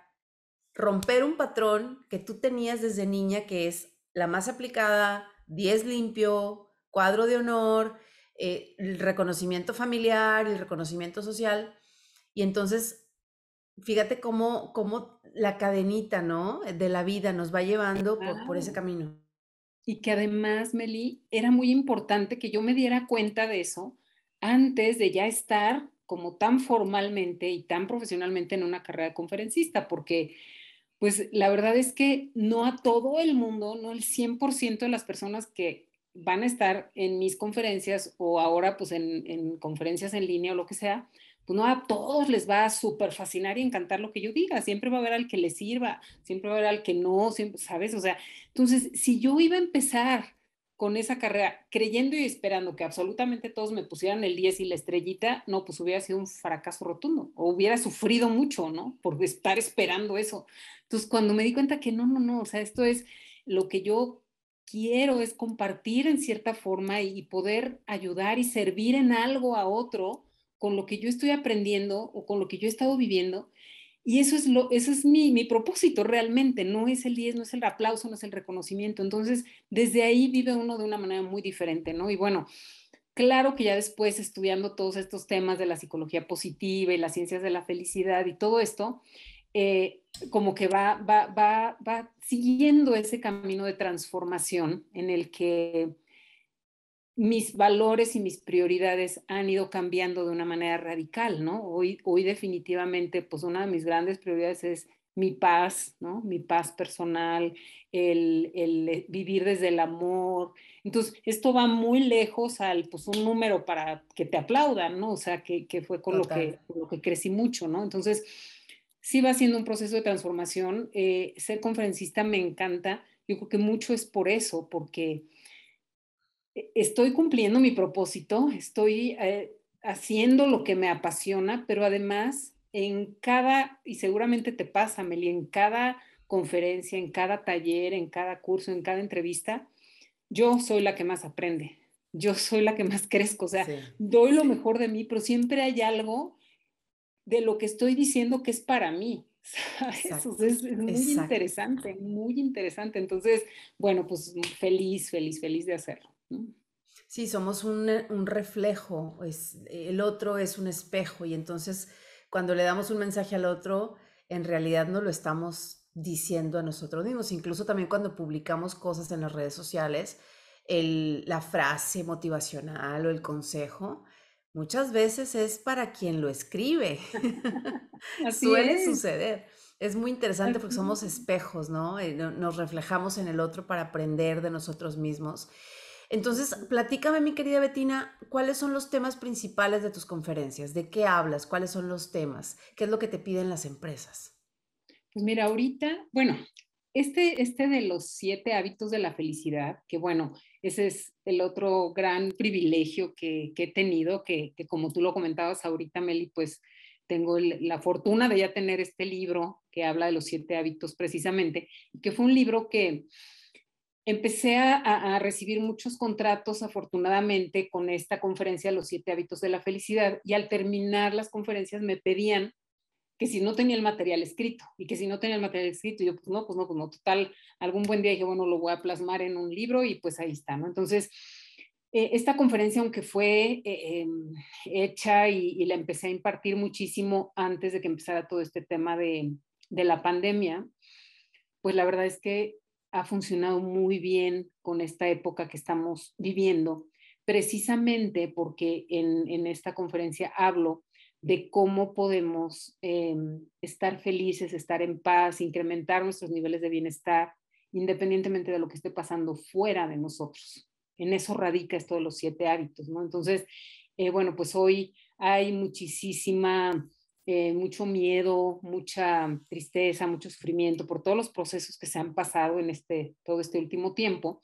romper un patrón que tú tenías desde niña, que es la más aplicada, 10 limpio, cuadro de honor, eh, el reconocimiento familiar, el reconocimiento social. Y entonces, fíjate cómo, cómo la cadenita, ¿no? De la vida nos va llevando por, ese camino. Y que además, Meli, era muy importante que yo me diera cuenta de eso antes de ya estar como tan formalmente y tan profesionalmente en una carrera de conferencista, porque pues la verdad es que no a todo el mundo, no el 100% de las personas que van a estar en mis conferencias o ahora pues en, en conferencias en línea o lo que sea, pues no a todos les va a súper fascinar y encantar lo que yo diga, siempre va a haber al que le sirva, siempre va a haber al que no, siempre, ¿sabes? O sea, entonces, si yo iba a empezar con esa carrera creyendo y esperando que absolutamente todos me pusieran el 10 y la estrellita, no, pues hubiera sido un fracaso rotundo o hubiera sufrido mucho, ¿no? Por estar esperando eso. Entonces, cuando me di cuenta que no, no, no, o sea, esto es lo que yo quiero es compartir en cierta forma y poder ayudar y servir en algo a otro, con lo que yo estoy aprendiendo o con lo que yo he estado viviendo. Y eso es, lo, eso es mi, mi propósito realmente, no es el 10, no es el aplauso, no es el reconocimiento. Entonces, desde ahí vive uno de una manera muy diferente, ¿no? Y bueno, claro que ya después estudiando todos estos temas de la psicología positiva y las ciencias de la felicidad y todo esto, eh, como que va, va, va, va siguiendo ese camino de transformación en el que mis valores y mis prioridades han ido cambiando de una manera radical, ¿no? Hoy, hoy definitivamente, pues una de mis grandes prioridades es mi paz, ¿no? Mi paz personal, el, el, vivir desde el amor. Entonces, esto va muy lejos al, pues, un número para que te aplaudan, ¿no? O sea, que, que fue con lo que, con lo que crecí mucho, ¿no? Entonces, sí va siendo un proceso de transformación. Eh, ser conferencista me encanta. Yo creo que mucho es por eso, porque e, estoy cumpliendo mi propósito, estoy eh, haciendo lo que me apasiona, pero además en cada, y seguramente te pasa, Meli, en cada conferencia, en cada taller, en cada curso, en cada entrevista, yo soy la que más aprende, yo soy la que más crezco, o sea, doy lo mejor de mí, pero siempre hay algo de lo que estoy diciendo que es para mí. Eso es, muy interesante, muy interesante. Entonces, bueno, pues feliz, feliz, feliz de hacerlo. Sí, somos un, eh, un reflejo, es, el otro es un espejo y entonces cuando le damos un mensaje al otro, en realidad no lo estamos diciendo a nosotros mismos. Incluso también cuando publicamos cosas en las redes sociales, el, la frase motivacional o el consejo, muchas veces es para quien lo escribe. Así Suele suceder. Es muy interesante porque somos espejos, ¿no? Eh, nos reflejamos en el otro para aprender de nosotros mismos. Entonces, platícame, mi querida Betina, ¿cuáles son los temas principales de tus conferencias? ¿De qué hablas? ¿Cuáles son los temas? ¿Qué es lo que te piden las empresas? Pues mira, ahorita, bueno, este, este de los siete hábitos de la felicidad, que bueno, ese es el otro gran privilegio que, he tenido, que, como tú lo comentabas ahorita, Meli, pues tengo la fortuna de ya tener este libro que habla de los siete hábitos precisamente, que fue un libro que empecé a, recibir muchos contratos, afortunadamente, con esta conferencia, Los siete hábitos de la felicidad, y al terminar las conferencias me pedían que si no tenía el material escrito, y que si no tenía el material escrito, yo pues no, pues no, pues no, total, algún buen día dije, bueno, lo voy a plasmar en un libro y pues ahí está, ¿no? Entonces, eh, esta conferencia, aunque fue eh, em, hecha y, la empecé a impartir muchísimo antes de que empezara todo este tema de, de la pandemia, pues la verdad es que ha funcionado muy bien con esta época que estamos viviendo, precisamente porque en, esta conferencia hablo de cómo podemos em, estar felices, estar en paz, incrementar nuestros niveles de bienestar, independientemente de lo que esté pasando fuera de nosotros. En eso radica esto de los siete hábitos, ¿no? Entonces, eh, bueno, pues hoy hay muchísima eh, mucho miedo, mucha tristeza, mucho sufrimiento por todos los procesos que se han pasado en este, todo este último tiempo.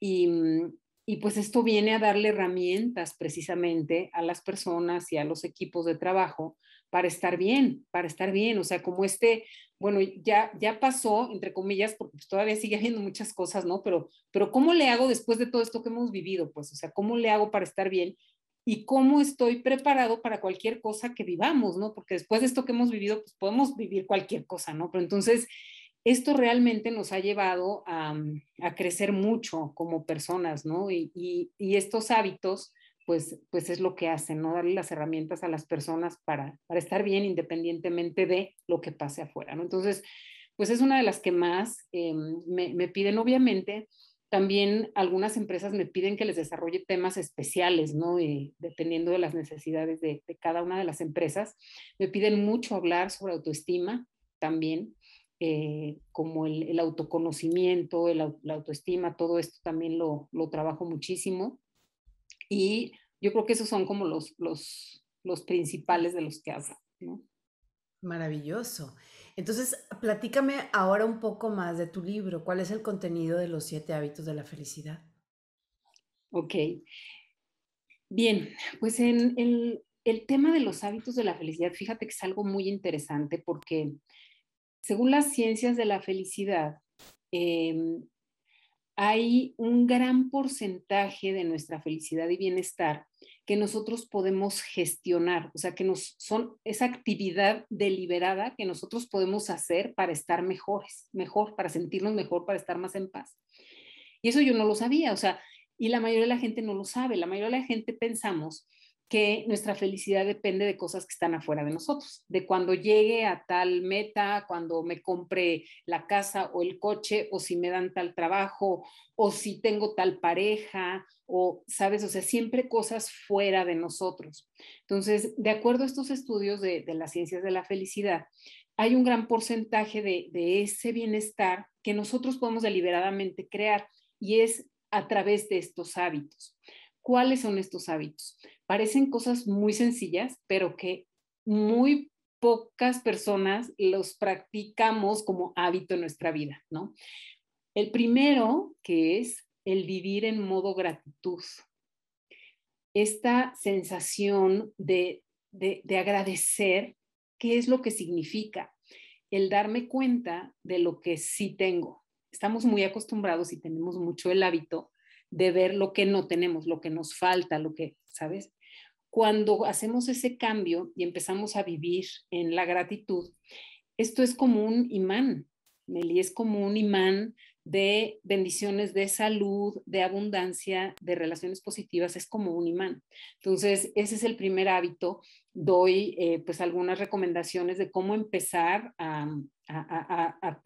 Y, mm, y pues esto viene a darle herramientas precisamente a las personas y a los equipos de trabajo para estar bien, para estar bien. O sea, como este, bueno, ya, ya pasó, entre comillas, porque pues todavía sigue habiendo muchas cosas, ¿no? Pero, pero ¿cómo le hago después de todo esto que hemos vivido? Pues, o sea, ¿cómo le hago para estar bien? y cómo estoy preparado para cualquier cosa que vivamos, ¿no? Porque después de esto que hemos vivido, pues podemos vivir cualquier cosa, ¿no? Pero entonces, esto realmente nos ha llevado a, crecer mucho como personas, ¿no? Y, estos hábitos, pues, pues es lo que hacen, ¿no? Darle las herramientas a las personas para, estar bien independientemente de lo que pase afuera, ¿no? Entonces, pues es una de las que más me, me piden, obviamente, también algunas empresas me piden que les desarrolle temas especiales, ¿no? Y dependiendo de las necesidades de, cada una de las empresas. Me piden mucho hablar sobre autoestima también. Eh, como el, autoconocimiento, la autoestima, todo esto también lo, lo, trabajo muchísimo. Y yo creo que esos son como los, los, los principales de los que hablo. Maravilloso. Entonces, platícame ahora un poco más de tu libro. ¿Cuál es el contenido de los siete hábitos de la felicidad? Ok. Bien, pues en el, el tema de los hábitos de la felicidad, fíjate que es algo muy interesante porque según las ciencias de la felicidad, em, hay un gran porcentaje de nuestra felicidad y bienestar que nosotros podemos gestionar, o sea, que son esa actividad deliberada que nosotros podemos hacer para estar mejores, mejor, para sentirnos mejor, para estar más en paz. Y eso yo no lo sabía, o sea, y la mayoría de la gente no lo sabe, la mayoría de la gente pensamos que nuestra felicidad depende de cosas que están afuera de nosotros, de cuando llegue a tal meta, cuando me compre la casa o el coche, o si me dan tal trabajo, o si tengo tal pareja, o, sabes, o sea, siempre cosas fuera de nosotros. Entonces, de acuerdo a estos estudios de, las ciencias de la felicidad, hay un gran porcentaje de, de ese bienestar que nosotros podemos deliberadamente crear y es a través de estos hábitos. ¿Cuáles son estos hábitos? Parecen cosas muy sencillas, pero que muy pocas personas los practicamos como hábito en nuestra vida, ¿no? El primero, que es el vivir en modo gratitud. Esta sensación de, de, de agradecer, ¿qué es lo que significa? El darme cuenta de lo que sí tengo. Estamos muy acostumbrados y tenemos mucho el hábito de ver lo que no tenemos, lo que nos falta, lo que, ¿sabes? Cuando hacemos ese cambio y empezamos a vivir en la gratitud, esto es como un imán, Meli, es como un imán de bendiciones de salud, de abundancia, de relaciones positivas, es como un imán. Entonces, ese es el primer hábito. Doy eh, pues algunas recomendaciones de cómo empezar a,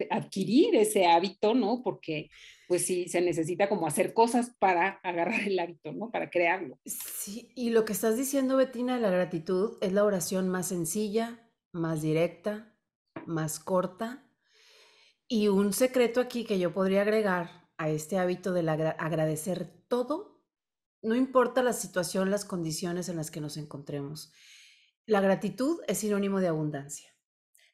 adquirir ese hábito, ¿no? Porque pues sí, se necesita como hacer cosas para agarrar el hábito, ¿no? Para crearlo. Sí, y lo que estás diciendo, Betina, la gratitud es la oración más sencilla, más directa, más corta y un secreto aquí que yo podría agregar a este hábito de agradecer todo, no importa la situación, las condiciones en las que nos encontremos. La gratitud es sinónimo de abundancia.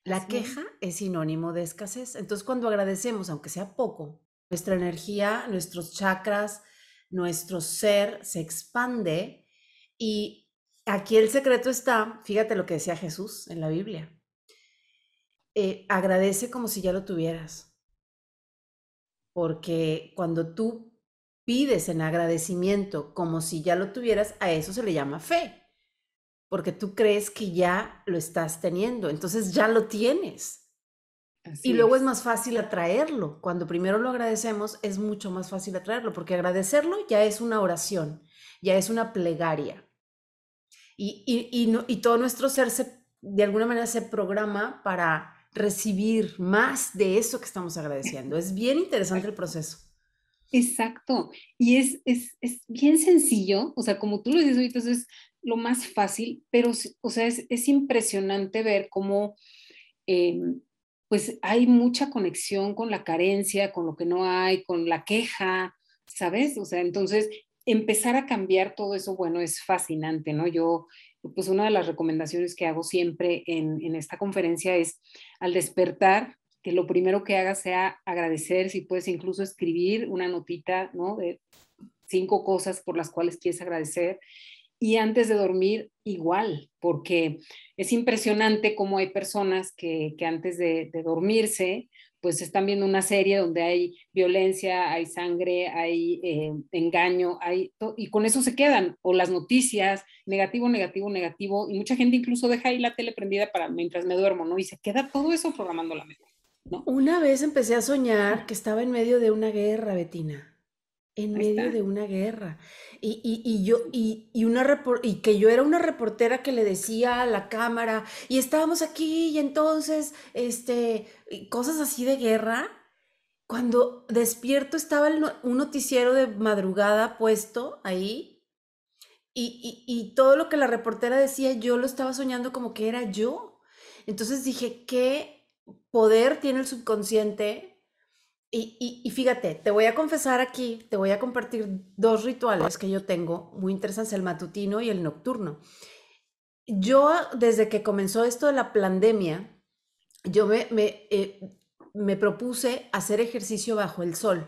La queja es sinónimo de escasez. Entonces, cuando agradecemos, aunque sea poco, nuestra energía, nuestros chakras, nuestro ser se expande y aquí el secreto está, fíjate lo que decía Jesús en la Biblia. Eh, agradece como si ya lo tuvieras. Porque cuando tú pides en agradecimiento como si ya lo tuvieras, a eso se le llama fe. Porque tú crees que ya lo estás teniendo, entonces ya lo tienes. y luego es. es. más fácil atraerlo. Cuando primero lo agradecemos, es mucho más fácil atraerlo, porque agradecerlo ya es una oración, ya es una plegaria. Y, y, y, no, y todo nuestro ser se, de alguna manera se programa para recibir más de eso que estamos agradeciendo. Es bien interesante el proceso. Exacto. Y es, es, es bien sencillo, o sea, como tú lo dices ahorita, es lo más fácil, pero, o sea, es, es impresionante ver cómo, em, pues, hay mucha conexión con la carencia, con lo que no hay, con la queja, ¿sabes? O sea, entonces, empezar a cambiar todo eso, bueno, es fascinante, ¿no? Yo pues una de las recomendaciones que hago siempre en, esta conferencia es al despertar, que lo primero que hagas sea agradecer, si puedes incluso escribir una notita, ¿no? De cinco cosas por las cuales quieres agradecer. Y antes de dormir, igual, porque es impresionante cómo hay personas que, antes de, de dormirse, pues están viendo una serie donde hay violencia, hay sangre, hay eh, engaño, hay y con eso se quedan, o las noticias, negativo, negativo, negativo, y mucha gente incluso deja ahí la tele prendida para mientras me duermo, ¿no? Y se queda todo eso programando la mente, ¿no? Una vez empecé a soñar que estaba en medio de una guerra, Betina en medio de una guerra. Y, y, yo, y, y, una y que yo era una reportera que le decía a la cámara, y estábamos aquí, y entonces, este, cosas así de guerra. Cuando despierto estaba un noticiero de madrugada puesto ahí, y, y todo lo que la reportera decía, yo lo estaba soñando como que era yo. Entonces dije, qué poder tiene el subconsciente? Y, y, fíjate, te voy a confesar aquí, te voy a compartir dos rituales que yo tengo muy interesantes, el matutino y el nocturno. Yo, desde que comenzó esto de la pandemia, yo me, me, eh, me propuse hacer ejercicio bajo el sol.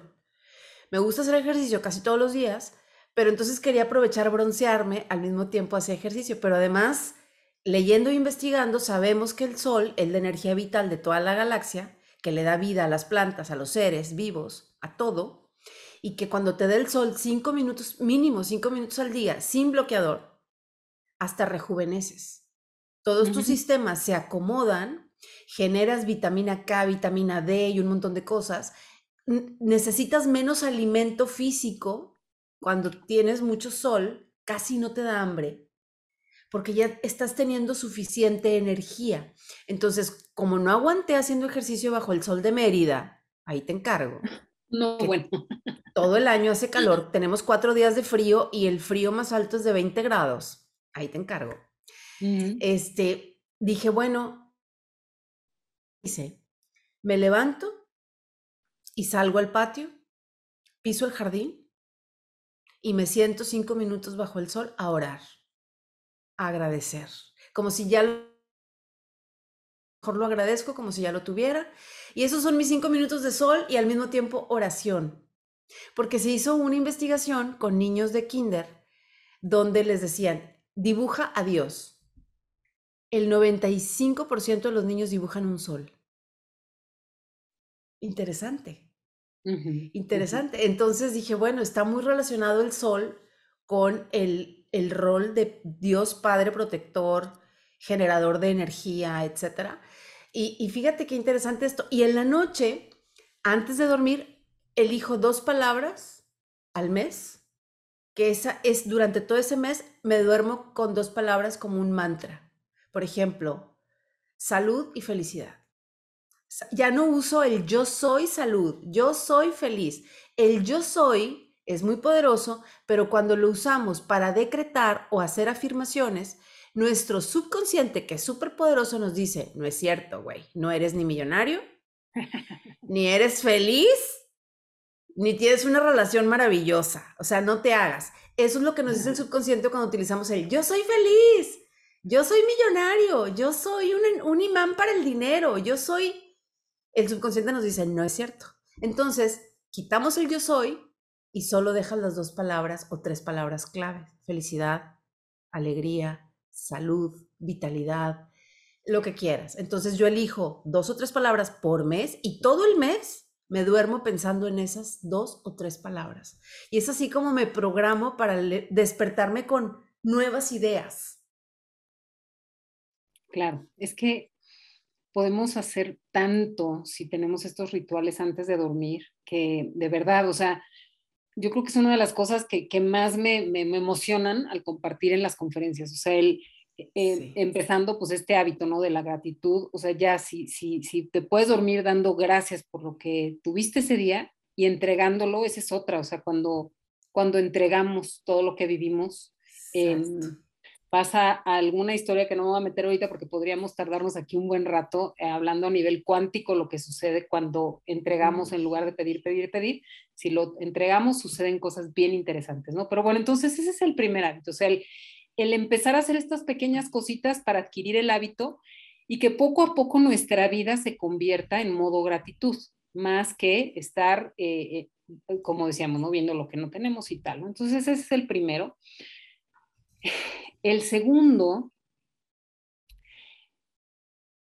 Me gusta hacer ejercicio casi todos los días, pero entonces quería aprovechar broncearme al mismo tiempo hacer ejercicio, pero además, leyendo e investigando, sabemos que el sol es la energía vital de toda la galaxia que le da vida a las plantas, a los seres vivos, a todo, y que cuando te dé el sol cinco minutos, mínimo cinco minutos al día, sin bloqueador, hasta rejuveneces. Todos tus sistemas se acomodan, generas vitamina K, vitamina D y un montón de cosas. Necesitas menos alimento físico cuando tienes mucho sol, casi no te da hambre porque ya estás teniendo suficiente energía. Entonces, como no aguanté haciendo ejercicio bajo el sol de Mérida, ahí te encargo. No, bueno. Todo el año hace calor, tenemos cuatro días de frío y el frío más alto es de 20 grados. Ahí te encargo. Este, dije, bueno, dice, me levanto y salgo al patio, piso el jardín y me siento cinco minutos bajo el sol a orar agradecer, como si ya mejor lo agradezco, como si ya lo tuviera. Y esos son mis cinco minutos de sol y al mismo tiempo oración. Porque se hizo una investigación con niños de kinder donde les decían, dibuja a Dios. El 95% de los niños dibujan un sol. Interesante. Interesante. Entonces dije, bueno, está muy relacionado el sol con el el rol de Dios Padre protector, generador de energía, etc. Y, fíjate qué interesante esto. Y en la noche, antes de dormir, elijo dos palabras al mes, que esa es durante todo ese mes me duermo con dos palabras como un mantra. Por ejemplo, salud y felicidad. Ya no uso el yo soy salud, yo soy feliz. El yo soy es muy poderoso, pero cuando lo usamos para decretar o hacer afirmaciones, nuestro subconsciente, que es súper poderoso, nos dice, no es cierto, güey, no eres ni millonario, ni eres feliz, ni tienes una relación maravillosa, o sea, no te hagas. Eso es lo que nos dice el subconsciente cuando utilizamos el yo soy feliz, yo soy millonario, yo soy un, un imán para el dinero, yo soy... El subconsciente nos dice, no es cierto. Entonces, quitamos el yo soy y solo dejas las dos palabras o tres palabras claves, felicidad, alegría, salud, vitalidad, lo que quieras. Entonces yo elijo dos o tres palabras por mes y todo el mes me duermo pensando en esas dos o tres palabras. Y es así como me programo para despertarme con nuevas ideas. Claro, es que podemos hacer tanto si tenemos estos rituales antes de dormir, que de verdad, o sea, yo creo que es una de las cosas que, que más me, me, emocionan al compartir en las conferencias. O sea, el, eh, empezando pues este hábito, ¿no? De la gratitud. O sea, ya si, si, si te puedes dormir dando gracias por lo que tuviste ese día y entregándolo, esa es otra. O sea, cuando, cuando entregamos todo lo que vivimos, eh, pasa alguna historia que no me voy a meter ahorita porque podríamos tardarnos aquí un buen rato eh, hablando a nivel cuántico lo que sucede cuando entregamos en lugar de pedir, pedir, pedir. Si lo entregamos, suceden cosas bien interesantes, ¿no? Pero bueno, entonces ese es el primer hábito, o sea, el, el empezar a hacer estas pequeñas cositas para adquirir el hábito y que poco a poco nuestra vida se convierta en modo gratitud, más que estar, eh, eh, como decíamos, ¿no? viendo lo que no tenemos y tal. ¿no? Entonces ese es el primero. El segundo,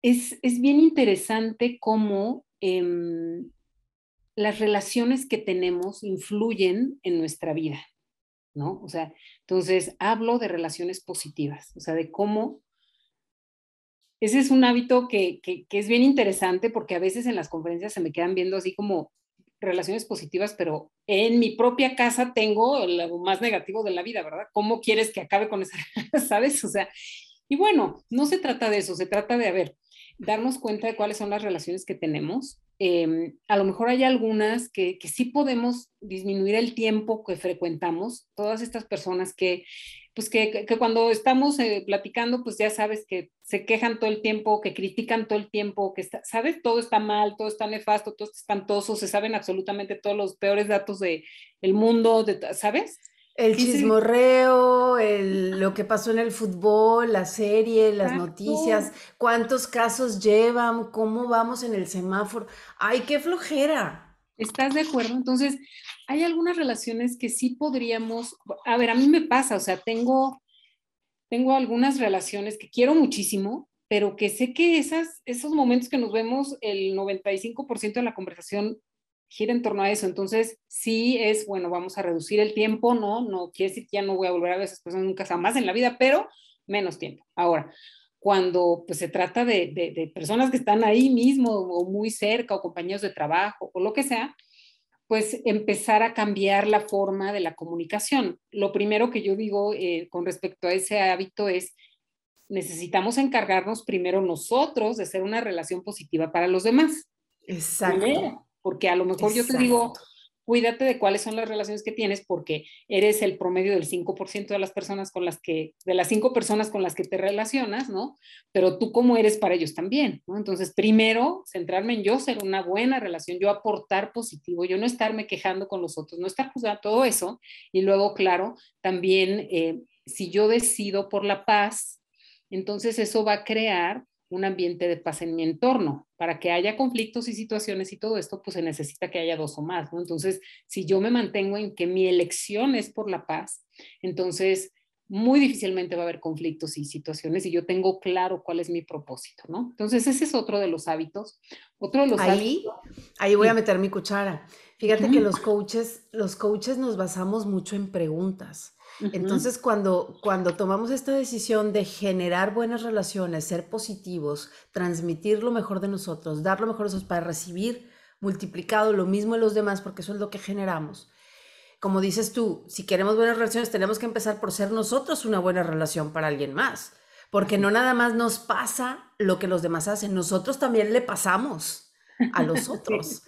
es, bien interesante cómo em, las relaciones que tenemos influyen en nuestra vida, ¿no? O sea, entonces hablo de relaciones positivas, o sea, de cómo ese es un hábito que, que, es bien interesante porque a veces en las conferencias se me quedan viendo así como relaciones positivas, pero en mi propia casa tengo lo más negativo de la vida, ¿verdad? ¿Cómo quieres que acabe con esa, sabes? O sea, y bueno, no se trata de eso, se trata de, a ver, darnos cuenta de cuáles son las relaciones que tenemos. Em, a lo mejor hay algunas que, que sí podemos disminuir el tiempo que frecuentamos, todas estas personas que pues que, que cuando estamos eh, platicando, pues ya sabes que se quejan todo el tiempo, que critican todo el tiempo, que está, sabes, todo está mal, todo está nefasto, todo está espantoso, se saben absolutamente todos los peores datos del el mundo, de, ¿sabes? El chismorreo, el, lo que pasó en el fútbol, la serie, las noticias, cuántos casos llevan, cómo vamos en el semáforo. ¡Ay, qué flojera! ¿Estás de acuerdo? Entonces, hay algunas relaciones que sí podríamos, a ver, a mí me pasa, o sea, tengo, tengo algunas relaciones que quiero muchísimo, pero que sé que esas, esos momentos que nos vemos, el 95% de la conversación gira en torno a eso. Entonces, sí es, bueno, vamos a reducir el tiempo, ¿no? No quiere decir que ya no voy a volver a ver a esas personas nunca jamás en la vida, pero menos tiempo. Ahora, cuando pues se trata de, de, personas que están ahí mismo o muy cerca o compañeros de trabajo o lo que sea, pues empezar a cambiar la forma de la comunicación. Lo primero que yo digo eh, con respecto a ese hábito es, necesitamos encargarnos primero nosotros de ser una relación positiva para los demás. Exacto porque a lo mejor yo te digo, cuídate de cuáles son las relaciones que tienes porque eres el promedio del 5% de las personas con las que, de las cinco personas con las que te relacionas, ¿no? Pero tú cómo eres para ellos también, ¿no? Entonces, primero, centrarme en yo ser una buena relación, yo aportar positivo, yo no estarme quejando con los otros, no estar juzgando todo eso. Y luego, claro, también, eh, si yo decido por la paz, entonces eso va a crear un ambiente de paz en mi entorno. Para que haya conflictos y situaciones y todo esto, pues se necesita que haya dos o más, ¿no? Entonces, si yo me mantengo en que mi elección es por la paz, entonces muy difícilmente va a haber conflictos y situaciones y yo tengo claro cuál es mi propósito, ¿no? Entonces, ese es otro de los hábitos. Otro de los ahí, Ahí voy a meter mi cuchara. Fíjate que los coaches, los coaches nos basamos mucho en preguntas. Entonces, cuando, cuando tomamos esta decisión de generar buenas relaciones, ser positivos, transmitir lo mejor de nosotros, dar lo mejor de nosotros para recibir multiplicado lo mismo en los demás, porque eso es lo que generamos. Como dices tú, si queremos buenas relaciones, tenemos que empezar por ser nosotros una buena relación para alguien más, porque no nada más nos pasa lo que los demás hacen, nosotros también le pasamos a los otros.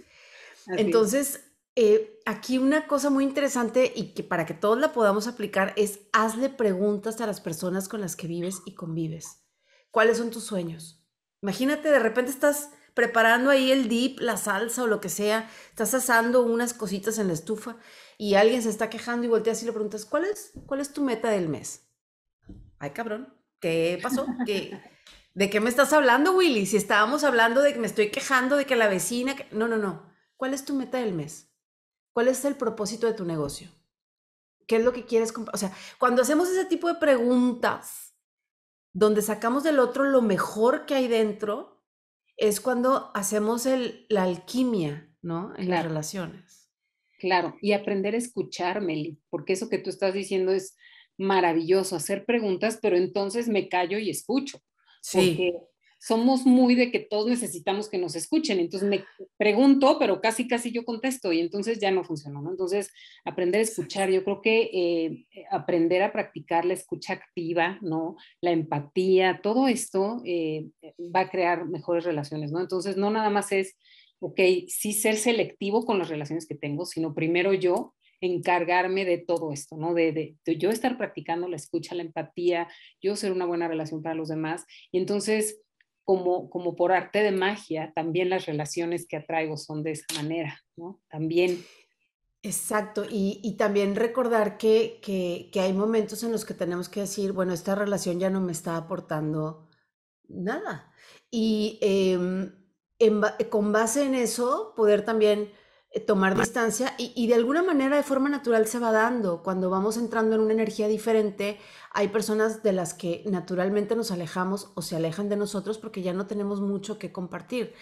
Entonces, eh, aquí una cosa muy interesante y que para que todos la podamos aplicar es hazle preguntas a las personas con las que vives y convives. ¿Cuáles son tus sueños? Imagínate, de repente estás preparando ahí el dip, la salsa o lo que sea, estás asando unas cositas en la estufa y alguien se está quejando y volteas y le preguntas, ¿cuál es, cuál es tu meta del mes? Ay, cabrón, ¿qué pasó? ¿Qué, ¿De qué me estás hablando, Willy? Si estábamos hablando de que me estoy quejando de que la vecina... No, no, no. ¿Cuál es tu meta del mes? ¿Cuál es el propósito de tu negocio? ¿Qué es lo que quieres comprar? O sea, cuando hacemos ese tipo de preguntas, donde sacamos del otro lo mejor que hay dentro, es cuando hacemos el, la alquimia, ¿no? En las relaciones. Claro, y aprender a escuchar, Meli, porque eso que tú estás diciendo es maravilloso, hacer preguntas, pero entonces me callo y escucho. Sí somos muy de que todos necesitamos que nos escuchen. Entonces me pregunto, pero casi, casi yo contesto y entonces ya no funcionó. ¿no? Entonces, aprender a escuchar, yo creo que eh, aprender a practicar la escucha activa, ¿no? La empatía, todo esto eh, va a crear mejores relaciones, ¿no? Entonces, no nada más es, ok, sí ser selectivo con las relaciones que tengo, sino primero yo encargarme de todo esto, ¿no? De, de, de, yo estar practicando la escucha, la empatía, yo ser una buena relación para los demás. Y entonces, como, como por arte de magia, también las relaciones que atraigo son de esa manera, ¿no? También. Exacto, y, y también recordar que, que, hay momentos en los que tenemos que decir, bueno, esta relación ya no me está aportando nada. Y en, con base en eso, poder también tomar distancia y, de alguna manera de forma natural se va dando. Cuando vamos entrando en una energía diferente, hay personas de las que naturalmente nos alejamos o se alejan de nosotros porque ya no tenemos mucho que compartir.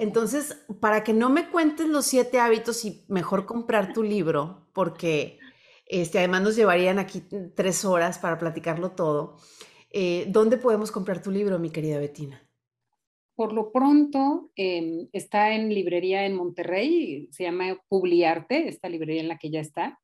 Entonces, para que no me cuentes los siete hábitos y mejor comprar tu libro, porque este, además nos llevarían aquí tres horas para platicarlo todo, eh, ¿dónde podemos comprar tu libro, mi querida Betina? Por lo pronto, em, está en librería en Monterrey, se llama Publiarte, esta librería en la que ya está.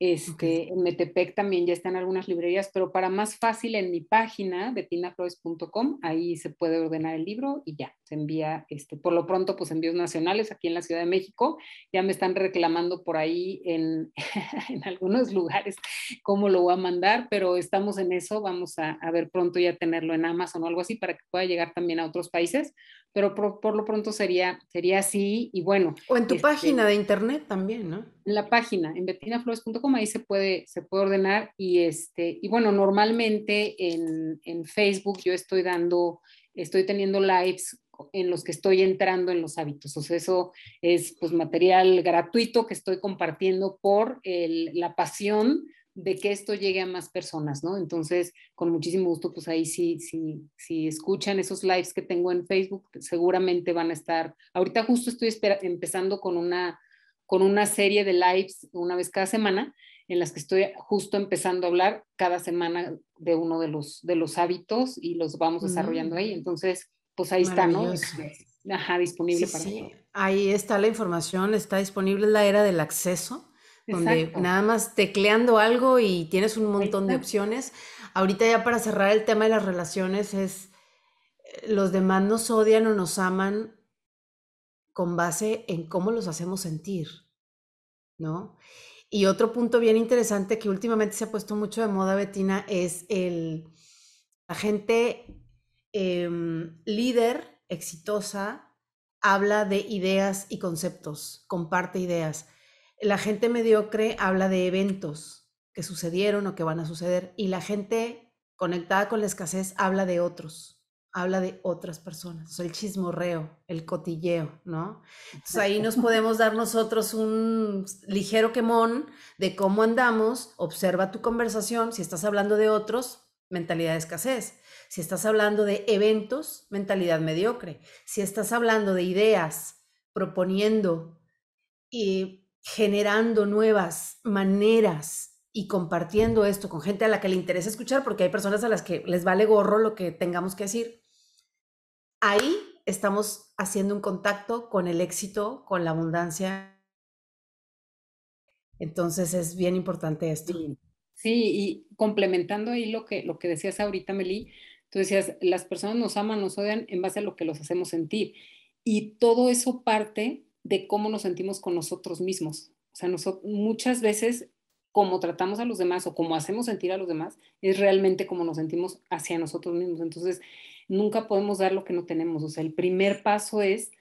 Este, En Metepec también ya están algunas librerías, pero para más fácil en mi página, betinaflores.com, ahí se puede ordenar el libro y ya, se envía, este, por lo pronto, pues envíos nacionales aquí en la Ciudad de México. Ya me están reclamando por ahí en, en algunos lugares cómo lo voy a mandar, pero estamos en eso. Vamos a, a, ver pronto ya tenerlo en Amazon o algo así para que pueda llegar también a otros países, pero por, por lo pronto sería, sería así y bueno. O en tu este página de internet también, ¿no? En la página, en betinaflores.com, ahí se puede, se puede ordenar y este, y bueno, normalmente en, en Facebook yo estoy dando, estoy teniendo lives en los que estoy entrando en los hábitos. O sea, eso es pues material gratuito que estoy compartiendo por el, la pasión de que esto llegue a más personas, ¿no? Entonces, con muchísimo gusto, pues ahí sí, sí, sí escuchan esos lives que tengo en Facebook, seguramente van a estar. Ahorita justo estoy empezando con una, con una serie de lives una vez cada semana, en las que estoy justo empezando a hablar cada semana de uno de los, de los hábitos y los vamos desarrollando ahí. Mm. Entonces, pues ahí está, ¿no? Ajá, disponible para sí. Ahí está la información, está disponible, la era del acceso donde nada más tecleando algo y tienes un montón de opciones. Ahorita ya para cerrar el tema de las relaciones es, eh, los demás nos odian o nos aman con base en cómo los hacemos sentir, ¿no? Y otro punto bien interesante que últimamente se ha puesto mucho de moda, Betina, es el, la gente em, líder, exitosa, habla de ideas y conceptos, comparte ideas la gente mediocre habla de eventos que sucedieron o que van a suceder y la gente conectada con la escasez habla de otros, habla de otras personas, o el chismorreo, el cotilleo, ¿no? Entonces ahí nos podemos dar nosotros un ligero quemón de cómo andamos, observa tu conversación, si estás hablando de otros, mentalidad de escasez. Si estás hablando de eventos, mentalidad mediocre. Si estás hablando de ideas, proponiendo y generando nuevas maneras y compartiendo esto con gente a la que le interesa escuchar, porque hay personas a las que les vale gorro lo que tengamos que decir, ahí estamos haciendo un contacto con el éxito, con la abundancia. Entonces es bien importante esto. Sí, y complementando ahí lo que, lo que decías ahorita, Meli, tú decías, las personas nos aman, nos odian en base a lo que los hacemos sentir. Y todo eso parte de cómo nos sentimos con nosotros mismos. O sea, muchas veces como tratamos a los demás o como hacemos sentir a los demás es realmente como nos sentimos hacia nosotros mismos. Entonces, nunca podemos dar lo que no tenemos. O sea, el primer paso es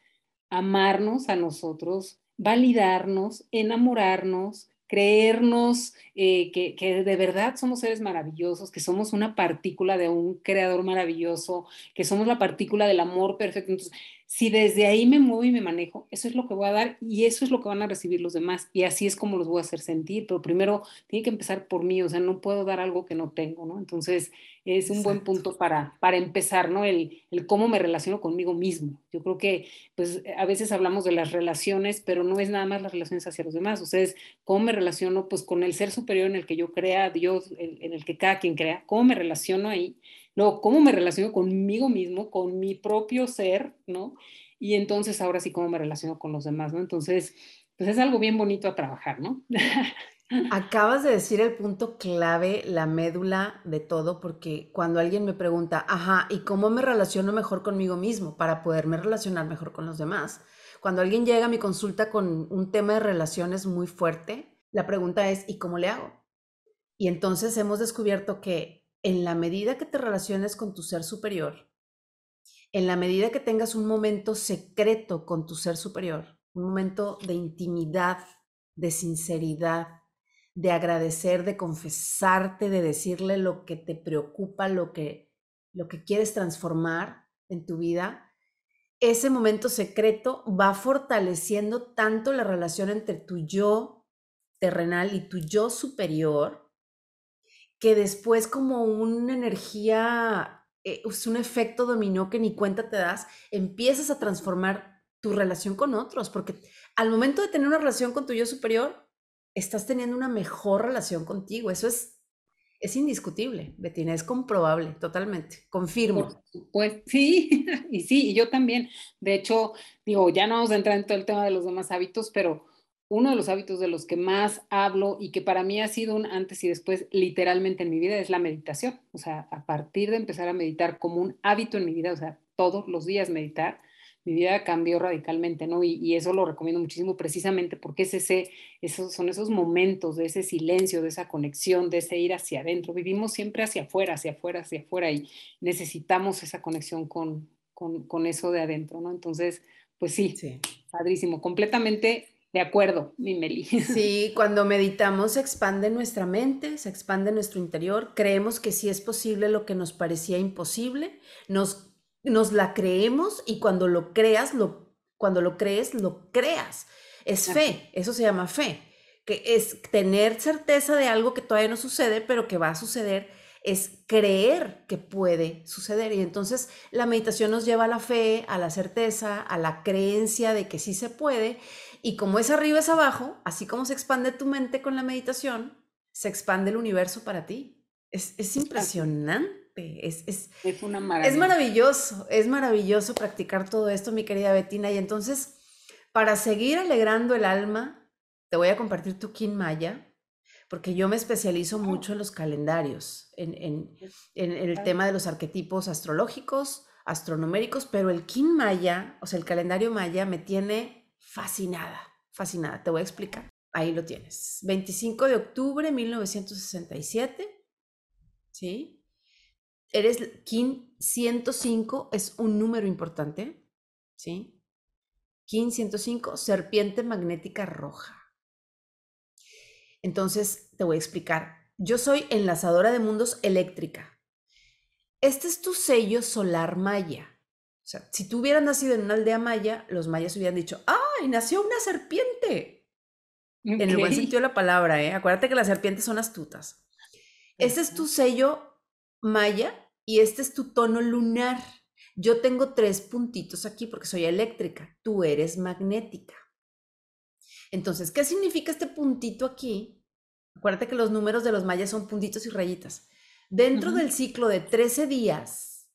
amarnos a nosotros, validarnos, enamorarnos, creernos eh, que, que, de verdad somos seres maravillosos, que somos una partícula de un creador maravilloso, que somos la partícula del amor perfecto. Entonces, si desde ahí me muevo y me manejo, eso es lo que voy a dar y eso es lo que van a recibir los demás y así es como los voy a hacer sentir, pero primero tiene que empezar por mí, o sea, no puedo dar algo que no tengo, ¿no? Entonces es un buen punto para, para empezar, ¿no? El, el cómo me relaciono conmigo mismo. Yo creo que pues a veces hablamos de las relaciones, pero no es nada más las relaciones hacia los demás, o sea, es cómo me relaciono pues con el ser superior en el que yo crea, Dios, en el que cada quien crea, cómo me relaciono ahí Luego, ¿cómo me relaciono conmigo mismo, con mi propio ser, ¿no? Y entonces ahora sí, ¿cómo me relaciono con los demás, ¿no? Entonces, pues es algo bien bonito a trabajar, ¿no? Acabas de decir el punto clave, la médula de todo, porque cuando alguien me pregunta, ajá, ¿y cómo me relaciono mejor conmigo mismo para poderme relacionar mejor con los demás? Cuando alguien llega a mi consulta con un tema de relaciones muy fuerte, la pregunta es, ¿y cómo le hago? Y entonces hemos descubierto que en la medida que te relaciones con tu ser superior, en la medida que tengas un momento secreto con tu ser superior, un momento de intimidad, de sinceridad, de agradecer, de confesarte, de decirle lo que te preocupa, lo que, lo que quieres transformar en tu vida, ese momento secreto va fortaleciendo tanto la relación entre tu yo terrenal y tu yo superior, que después como una energía, eh, es un efecto dominó que ni cuenta te das, empiezas a transformar tu relación con otros, porque al momento de tener una relación con tu yo superior, estás teniendo una mejor relación contigo. Eso es, es indiscutible, Betina, es comprobable, totalmente, confirmo. Pues sí, y sí, y yo también. De hecho, digo, ya no vamos a entrar en todo el tema de los demás hábitos, pero uno de los hábitos de los que más hablo y que para mí ha sido un antes y después literalmente en mi vida es la meditación. O sea, a partir de empezar a meditar como un hábito en mi vida, o sea, todos los días meditar, mi vida cambió radicalmente, ¿no? Y, eso lo recomiendo muchísimo precisamente porque es ese, esos, son esos momentos de ese silencio, de esa conexión, de ese ir hacia adentro. Vivimos siempre hacia afuera, hacia afuera, hacia afuera y necesitamos esa conexión con, con, con eso de adentro, ¿no? Entonces, pues sí, sí, padrísimo, completamente de acuerdo, mi Meli. Sí, cuando meditamos se expande nuestra mente, se expande nuestro interior, creemos que sí es posible lo que nos parecía imposible, nos nos la creemos y cuando lo creas, lo, cuando lo crees, lo creas. Es fe, eso se llama fe, que es tener certeza de algo que todavía no sucede, pero que va a suceder, es creer que puede suceder. Y entonces la meditación nos lleva a la fe, a la certeza, a la creencia de que sí se puede. Y como es arriba es abajo, así como se expande tu mente con la meditación, se expande el universo para ti. Es, es impresionante. Es, es, una Es maravilloso, es maravilloso practicar todo esto, mi querida Betina. Y entonces, para seguir alegrando el alma, te voy a compartir tu Kin Maya, porque yo me especializo oh. mucho en los calendarios, en, en, en, el tema de los arquetipos astrológicos, astronoméricos, pero el Kin Maya, o sea, el calendario Maya, me tiene fascinada, fascinada. Te voy a explicar. Ahí lo tienes. 25 de octubre de 1967. ¿Sí? eres Kin 105, es un número importante, ¿sí? Kin 105, serpiente magnética roja. Entonces, te voy a explicar. Yo soy enlazadora de mundos eléctrica. Este es tu sello solar maya. O sea, si tú hubieras nacido en una aldea maya, los mayas hubieran dicho, ¡ay, nació una serpiente! En el buen sentido de la palabra, ¿eh? Acuérdate que las serpientes son astutas. Ese es tu sello maya y este es tu tono lunar. Yo tengo tres puntitos aquí porque soy eléctrica, tú eres magnética. Entonces, ¿qué significa este puntito aquí? Acuérdate que los números de los mayas son puntitos y rayitas. Dentro del ciclo de 13 días,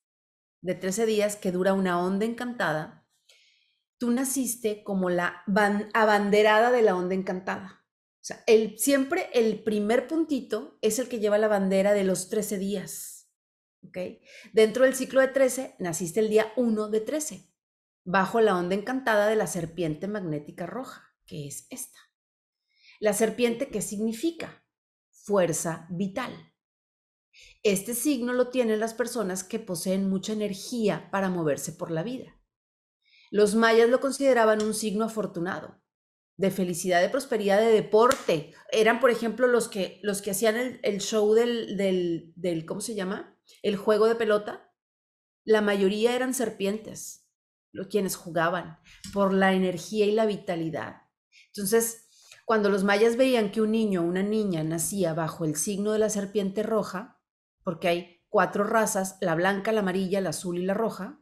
de 13 días que dura una onda encantada, tú naciste como la abanderada de la onda encantada. O sea, el, siempre el primer puntito es el que lleva la bandera de los 13 días. Dentro del ciclo de 13, naciste el día 1 de 13, bajo la onda encantada de la serpiente magnética roja, que es esta. La serpiente, ¿qué significa? Fuerza vital. Este signo lo tienen las personas que poseen mucha energía para moverse por la vida. Los mayas lo consideraban un signo afortunado, de felicidad, de prosperidad, de deporte. Eran, por ejemplo, los que, los que hacían el, show del, del, del, ¿cómo se llama? el juego de pelota, la mayoría eran serpientes, los quienes jugaban, por la energía y la vitalidad. Entonces, cuando los mayas veían que un niño o una niña nacía bajo el signo de la serpiente roja, porque hay cuatro razas, la blanca, la amarilla, la azul y la roja,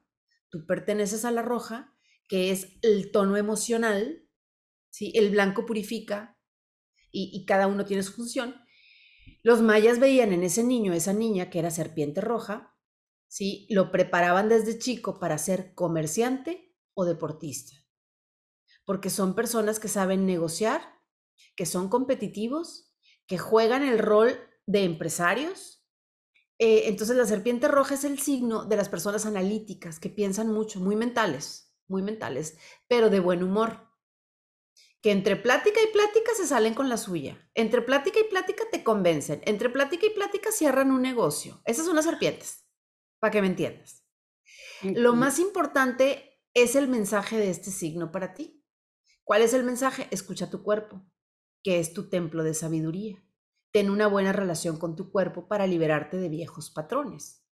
tú perteneces a la roja, que es el tono emocional, ¿sí? el blanco purifica y, cada uno tiene su función, los mayas veían en ese niño, esa niña que era serpiente roja, ¿sí? Lo preparaban desde chico para ser comerciante o deportista. Porque son personas que saben negociar, que son competitivos, que juegan el rol de empresarios. Eh, entonces la serpiente roja es el signo de las personas analíticas que piensan mucho, muy mentales, muy mentales, pero de buen humor que entre plática y plática se salen con la suya. Entre plática y plática te convencen. Entre plática y plática cierran un negocio. Esas son las serpientes, para que me entiendas. Lo más importante es el mensaje de este signo para ti. ¿Cuál es el mensaje? Escucha tu cuerpo, que es tu templo de sabiduría. Ten una buena relación con tu cuerpo para liberarte de viejos patrones.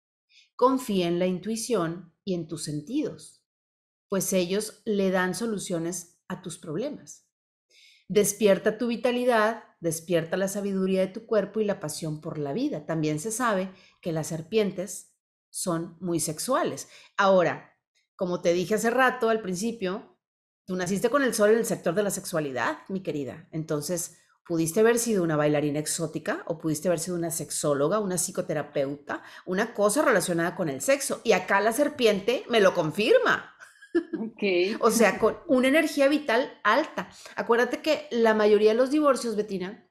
Confía en la intuición y en tus sentidos, pues ellos le dan soluciones a tus problemas. Despierta tu vitalidad, despierta la sabiduría de tu cuerpo y la pasión por la vida. También se sabe que las serpientes son muy sexuales. Ahora, como te dije hace rato al principio, tú naciste con el sol en el sector de la sexualidad, mi querida. Entonces, pudiste haber sido una bailarina exótica o pudiste haber sido una sexóloga, una psicoterapeuta, una cosa relacionada con el sexo. Y acá la serpiente me lo confirma. Okay. O sea, con una energía vital alta. Acuérdate que la mayoría de los divorcios, Betina,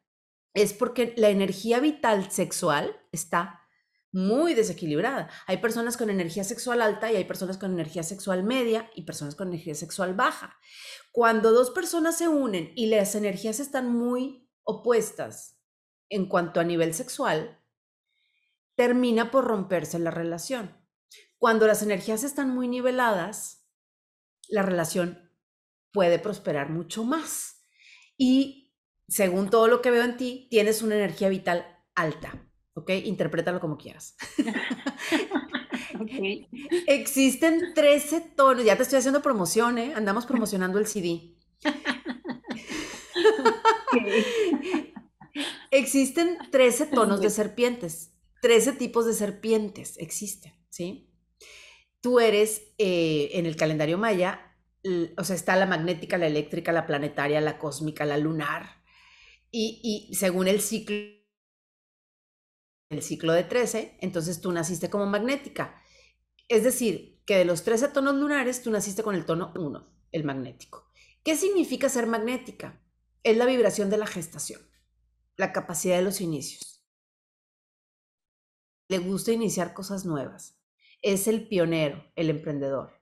es porque la energía vital sexual está muy desequilibrada. Hay personas con energía sexual alta y hay personas con energía sexual media y personas con energía sexual baja. Cuando dos personas se unen y las energías están muy opuestas en cuanto a nivel sexual, termina por romperse la relación. Cuando las energías están muy niveladas, la relación puede prosperar mucho más. Y según todo lo que veo en ti, tienes una energía vital alta. ¿Ok? Interprétalo como quieras. Existen 13 tonos, ya te estoy haciendo promoción, ¿eh? Andamos promocionando el CD. Existen 13 tonos de serpientes, 13 tipos de serpientes existen, ¿sí? Tú eres eh, en el calendario maya, o sea, está la magnética, la eléctrica, la planetaria, la cósmica, la lunar, y, según el ciclo el ciclo de 13, entonces tú naciste como magnética. Es decir, que de los 13 tonos lunares, tú naciste con el tono 1, el magnético. ¿Qué significa ser magnética? Es la vibración de la gestación, la capacidad de los inicios. Le gusta iniciar cosas nuevas. Es el pionero, el emprendedor.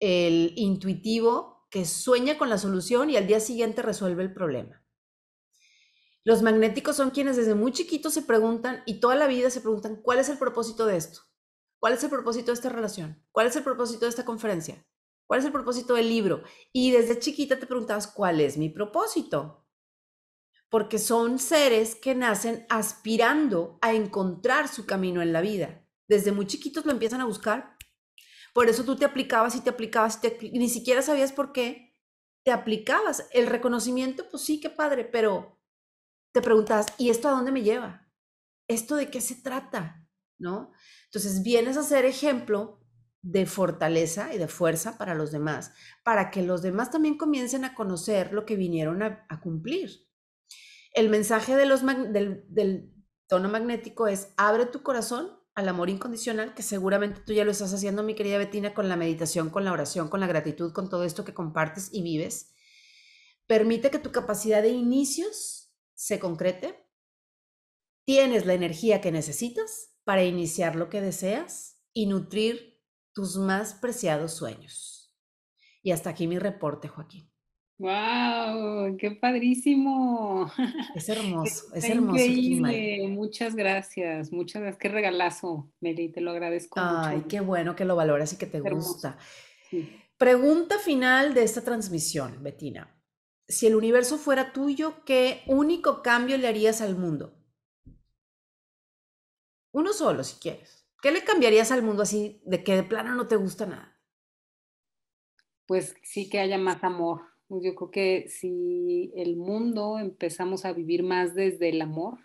El intuitivo que sueña con la solución y al día siguiente resuelve el problema. Los magnéticos son quienes desde muy chiquitos se preguntan y toda la vida se preguntan, ¿cuál es el propósito de esto? ¿Cuál es el propósito de esta relación? ¿Cuál es el propósito de esta conferencia? ¿Cuál es el propósito del libro? Y desde chiquita te preguntabas, ¿cuál es mi propósito? Porque son seres que nacen aspirando a encontrar su camino en la vida. Desde muy chiquitos lo empiezan a buscar. Por eso tú te aplicabas y te aplicabas y ni siquiera sabías por qué te aplicabas. El reconocimiento, pues sí, qué padre, pero te preguntas, ¿y esto a dónde me lleva? ¿Esto de qué se trata? ¿No? Entonces vienes a ser ejemplo de fortaleza y de fuerza para los demás, para que los demás también comiencen a conocer lo que vinieron a, cumplir. El mensaje del tono magnético es, abre tu corazón al amor incondicional, que seguramente tú ya lo estás haciendo, mi querida Betina, con la meditación, con la oración, con la gratitud, con todo esto que compartes y vives. Permite que tu capacidad de inicios se concrete, tienes la energía que necesitas para iniciar lo que deseas y nutrir tus más preciados sueños. Y hasta aquí mi reporte, Joaquín. ¡Wow! ¡Qué padrísimo! Es hermoso, es hermoso. Increíble. Muchas gracias, muchas gracias. Qué regalazo, Meli, te lo agradezco Ay, qué bueno que lo valoras y que te gusta. Pregunta final de esta transmisión, Betina si el universo fuera tuyo, ¿qué único cambio le harías al mundo? Uno solo, si quieres. ¿Qué le cambiarías al mundo así de que de plano no te gusta nada? Pues sí que haya más amor. Yo creo que si el mundo empezamos a vivir más desde el amor,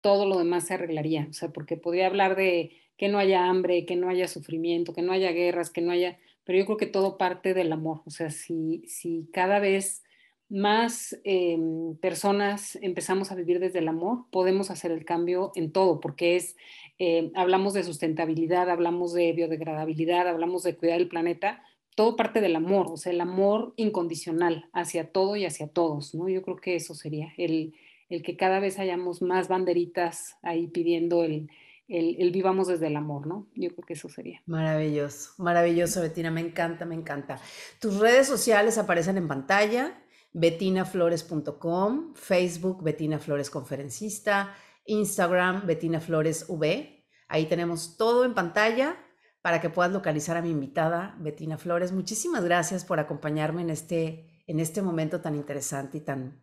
todo lo demás se arreglaría. O sea, porque podría hablar de que no haya hambre, que no haya sufrimiento, que no haya guerras, que no haya... Pero yo creo que todo parte del amor. O sea, si, si cada vez más em, personas empezamos a vivir desde el amor, podemos hacer el cambio en todo, porque es, eh, hablamos de sustentabilidad, hablamos de biodegradabilidad, hablamos de cuidar el planeta, todo parte del amor, o sea, el amor incondicional hacia todo y hacia todos, ¿no? Yo creo que eso sería, el, el que cada vez hayamos más banderitas ahí pidiendo el, el, el, vivamos desde el amor, ¿no? Yo creo que eso sería. Maravilloso, maravilloso, Betina, me encanta, me encanta. Tus redes sociales aparecen en pantalla, betinaflores.com, Facebook Betina Flores Conferencista, Instagram Betina Flores V. Ahí tenemos todo en pantalla para que puedas localizar a mi invitada Betina Flores. Muchísimas gracias por acompañarme en este, en este momento tan interesante y tan,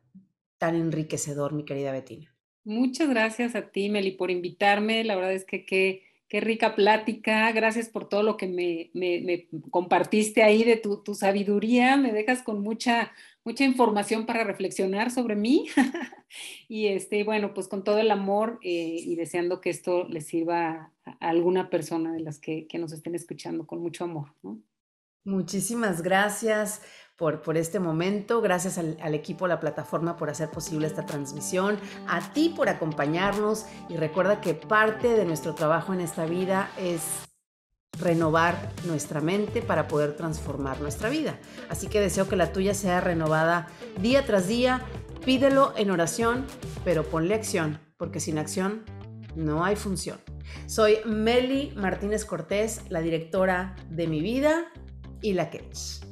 tan enriquecedor, mi querida Betina. Muchas gracias a ti, Meli, por invitarme. La verdad es que qué, qué rica plática. Gracias por todo lo que me, me, compartiste ahí de tu, tu sabiduría. Me dejas con mucha mucha información para reflexionar sobre mí. y este, bueno, pues con todo el amor eh, y deseando que esto les sirva a, alguna persona de las que, nos estén escuchando con mucho amor. Muchísimas gracias por, por, este momento, gracias al, al, equipo, a la plataforma por hacer posible esta transmisión, a ti por acompañarnos y recuerda que parte de nuestro trabajo en esta vida es renovar nuestra mente para poder transformar nuestra vida. Así que deseo que la tuya sea renovada día tras día. Pídelo en oración, pero ponle acción, porque sin acción no hay función. Soy Meli Martínez Cortés, la directora de mi vida y la Ketch.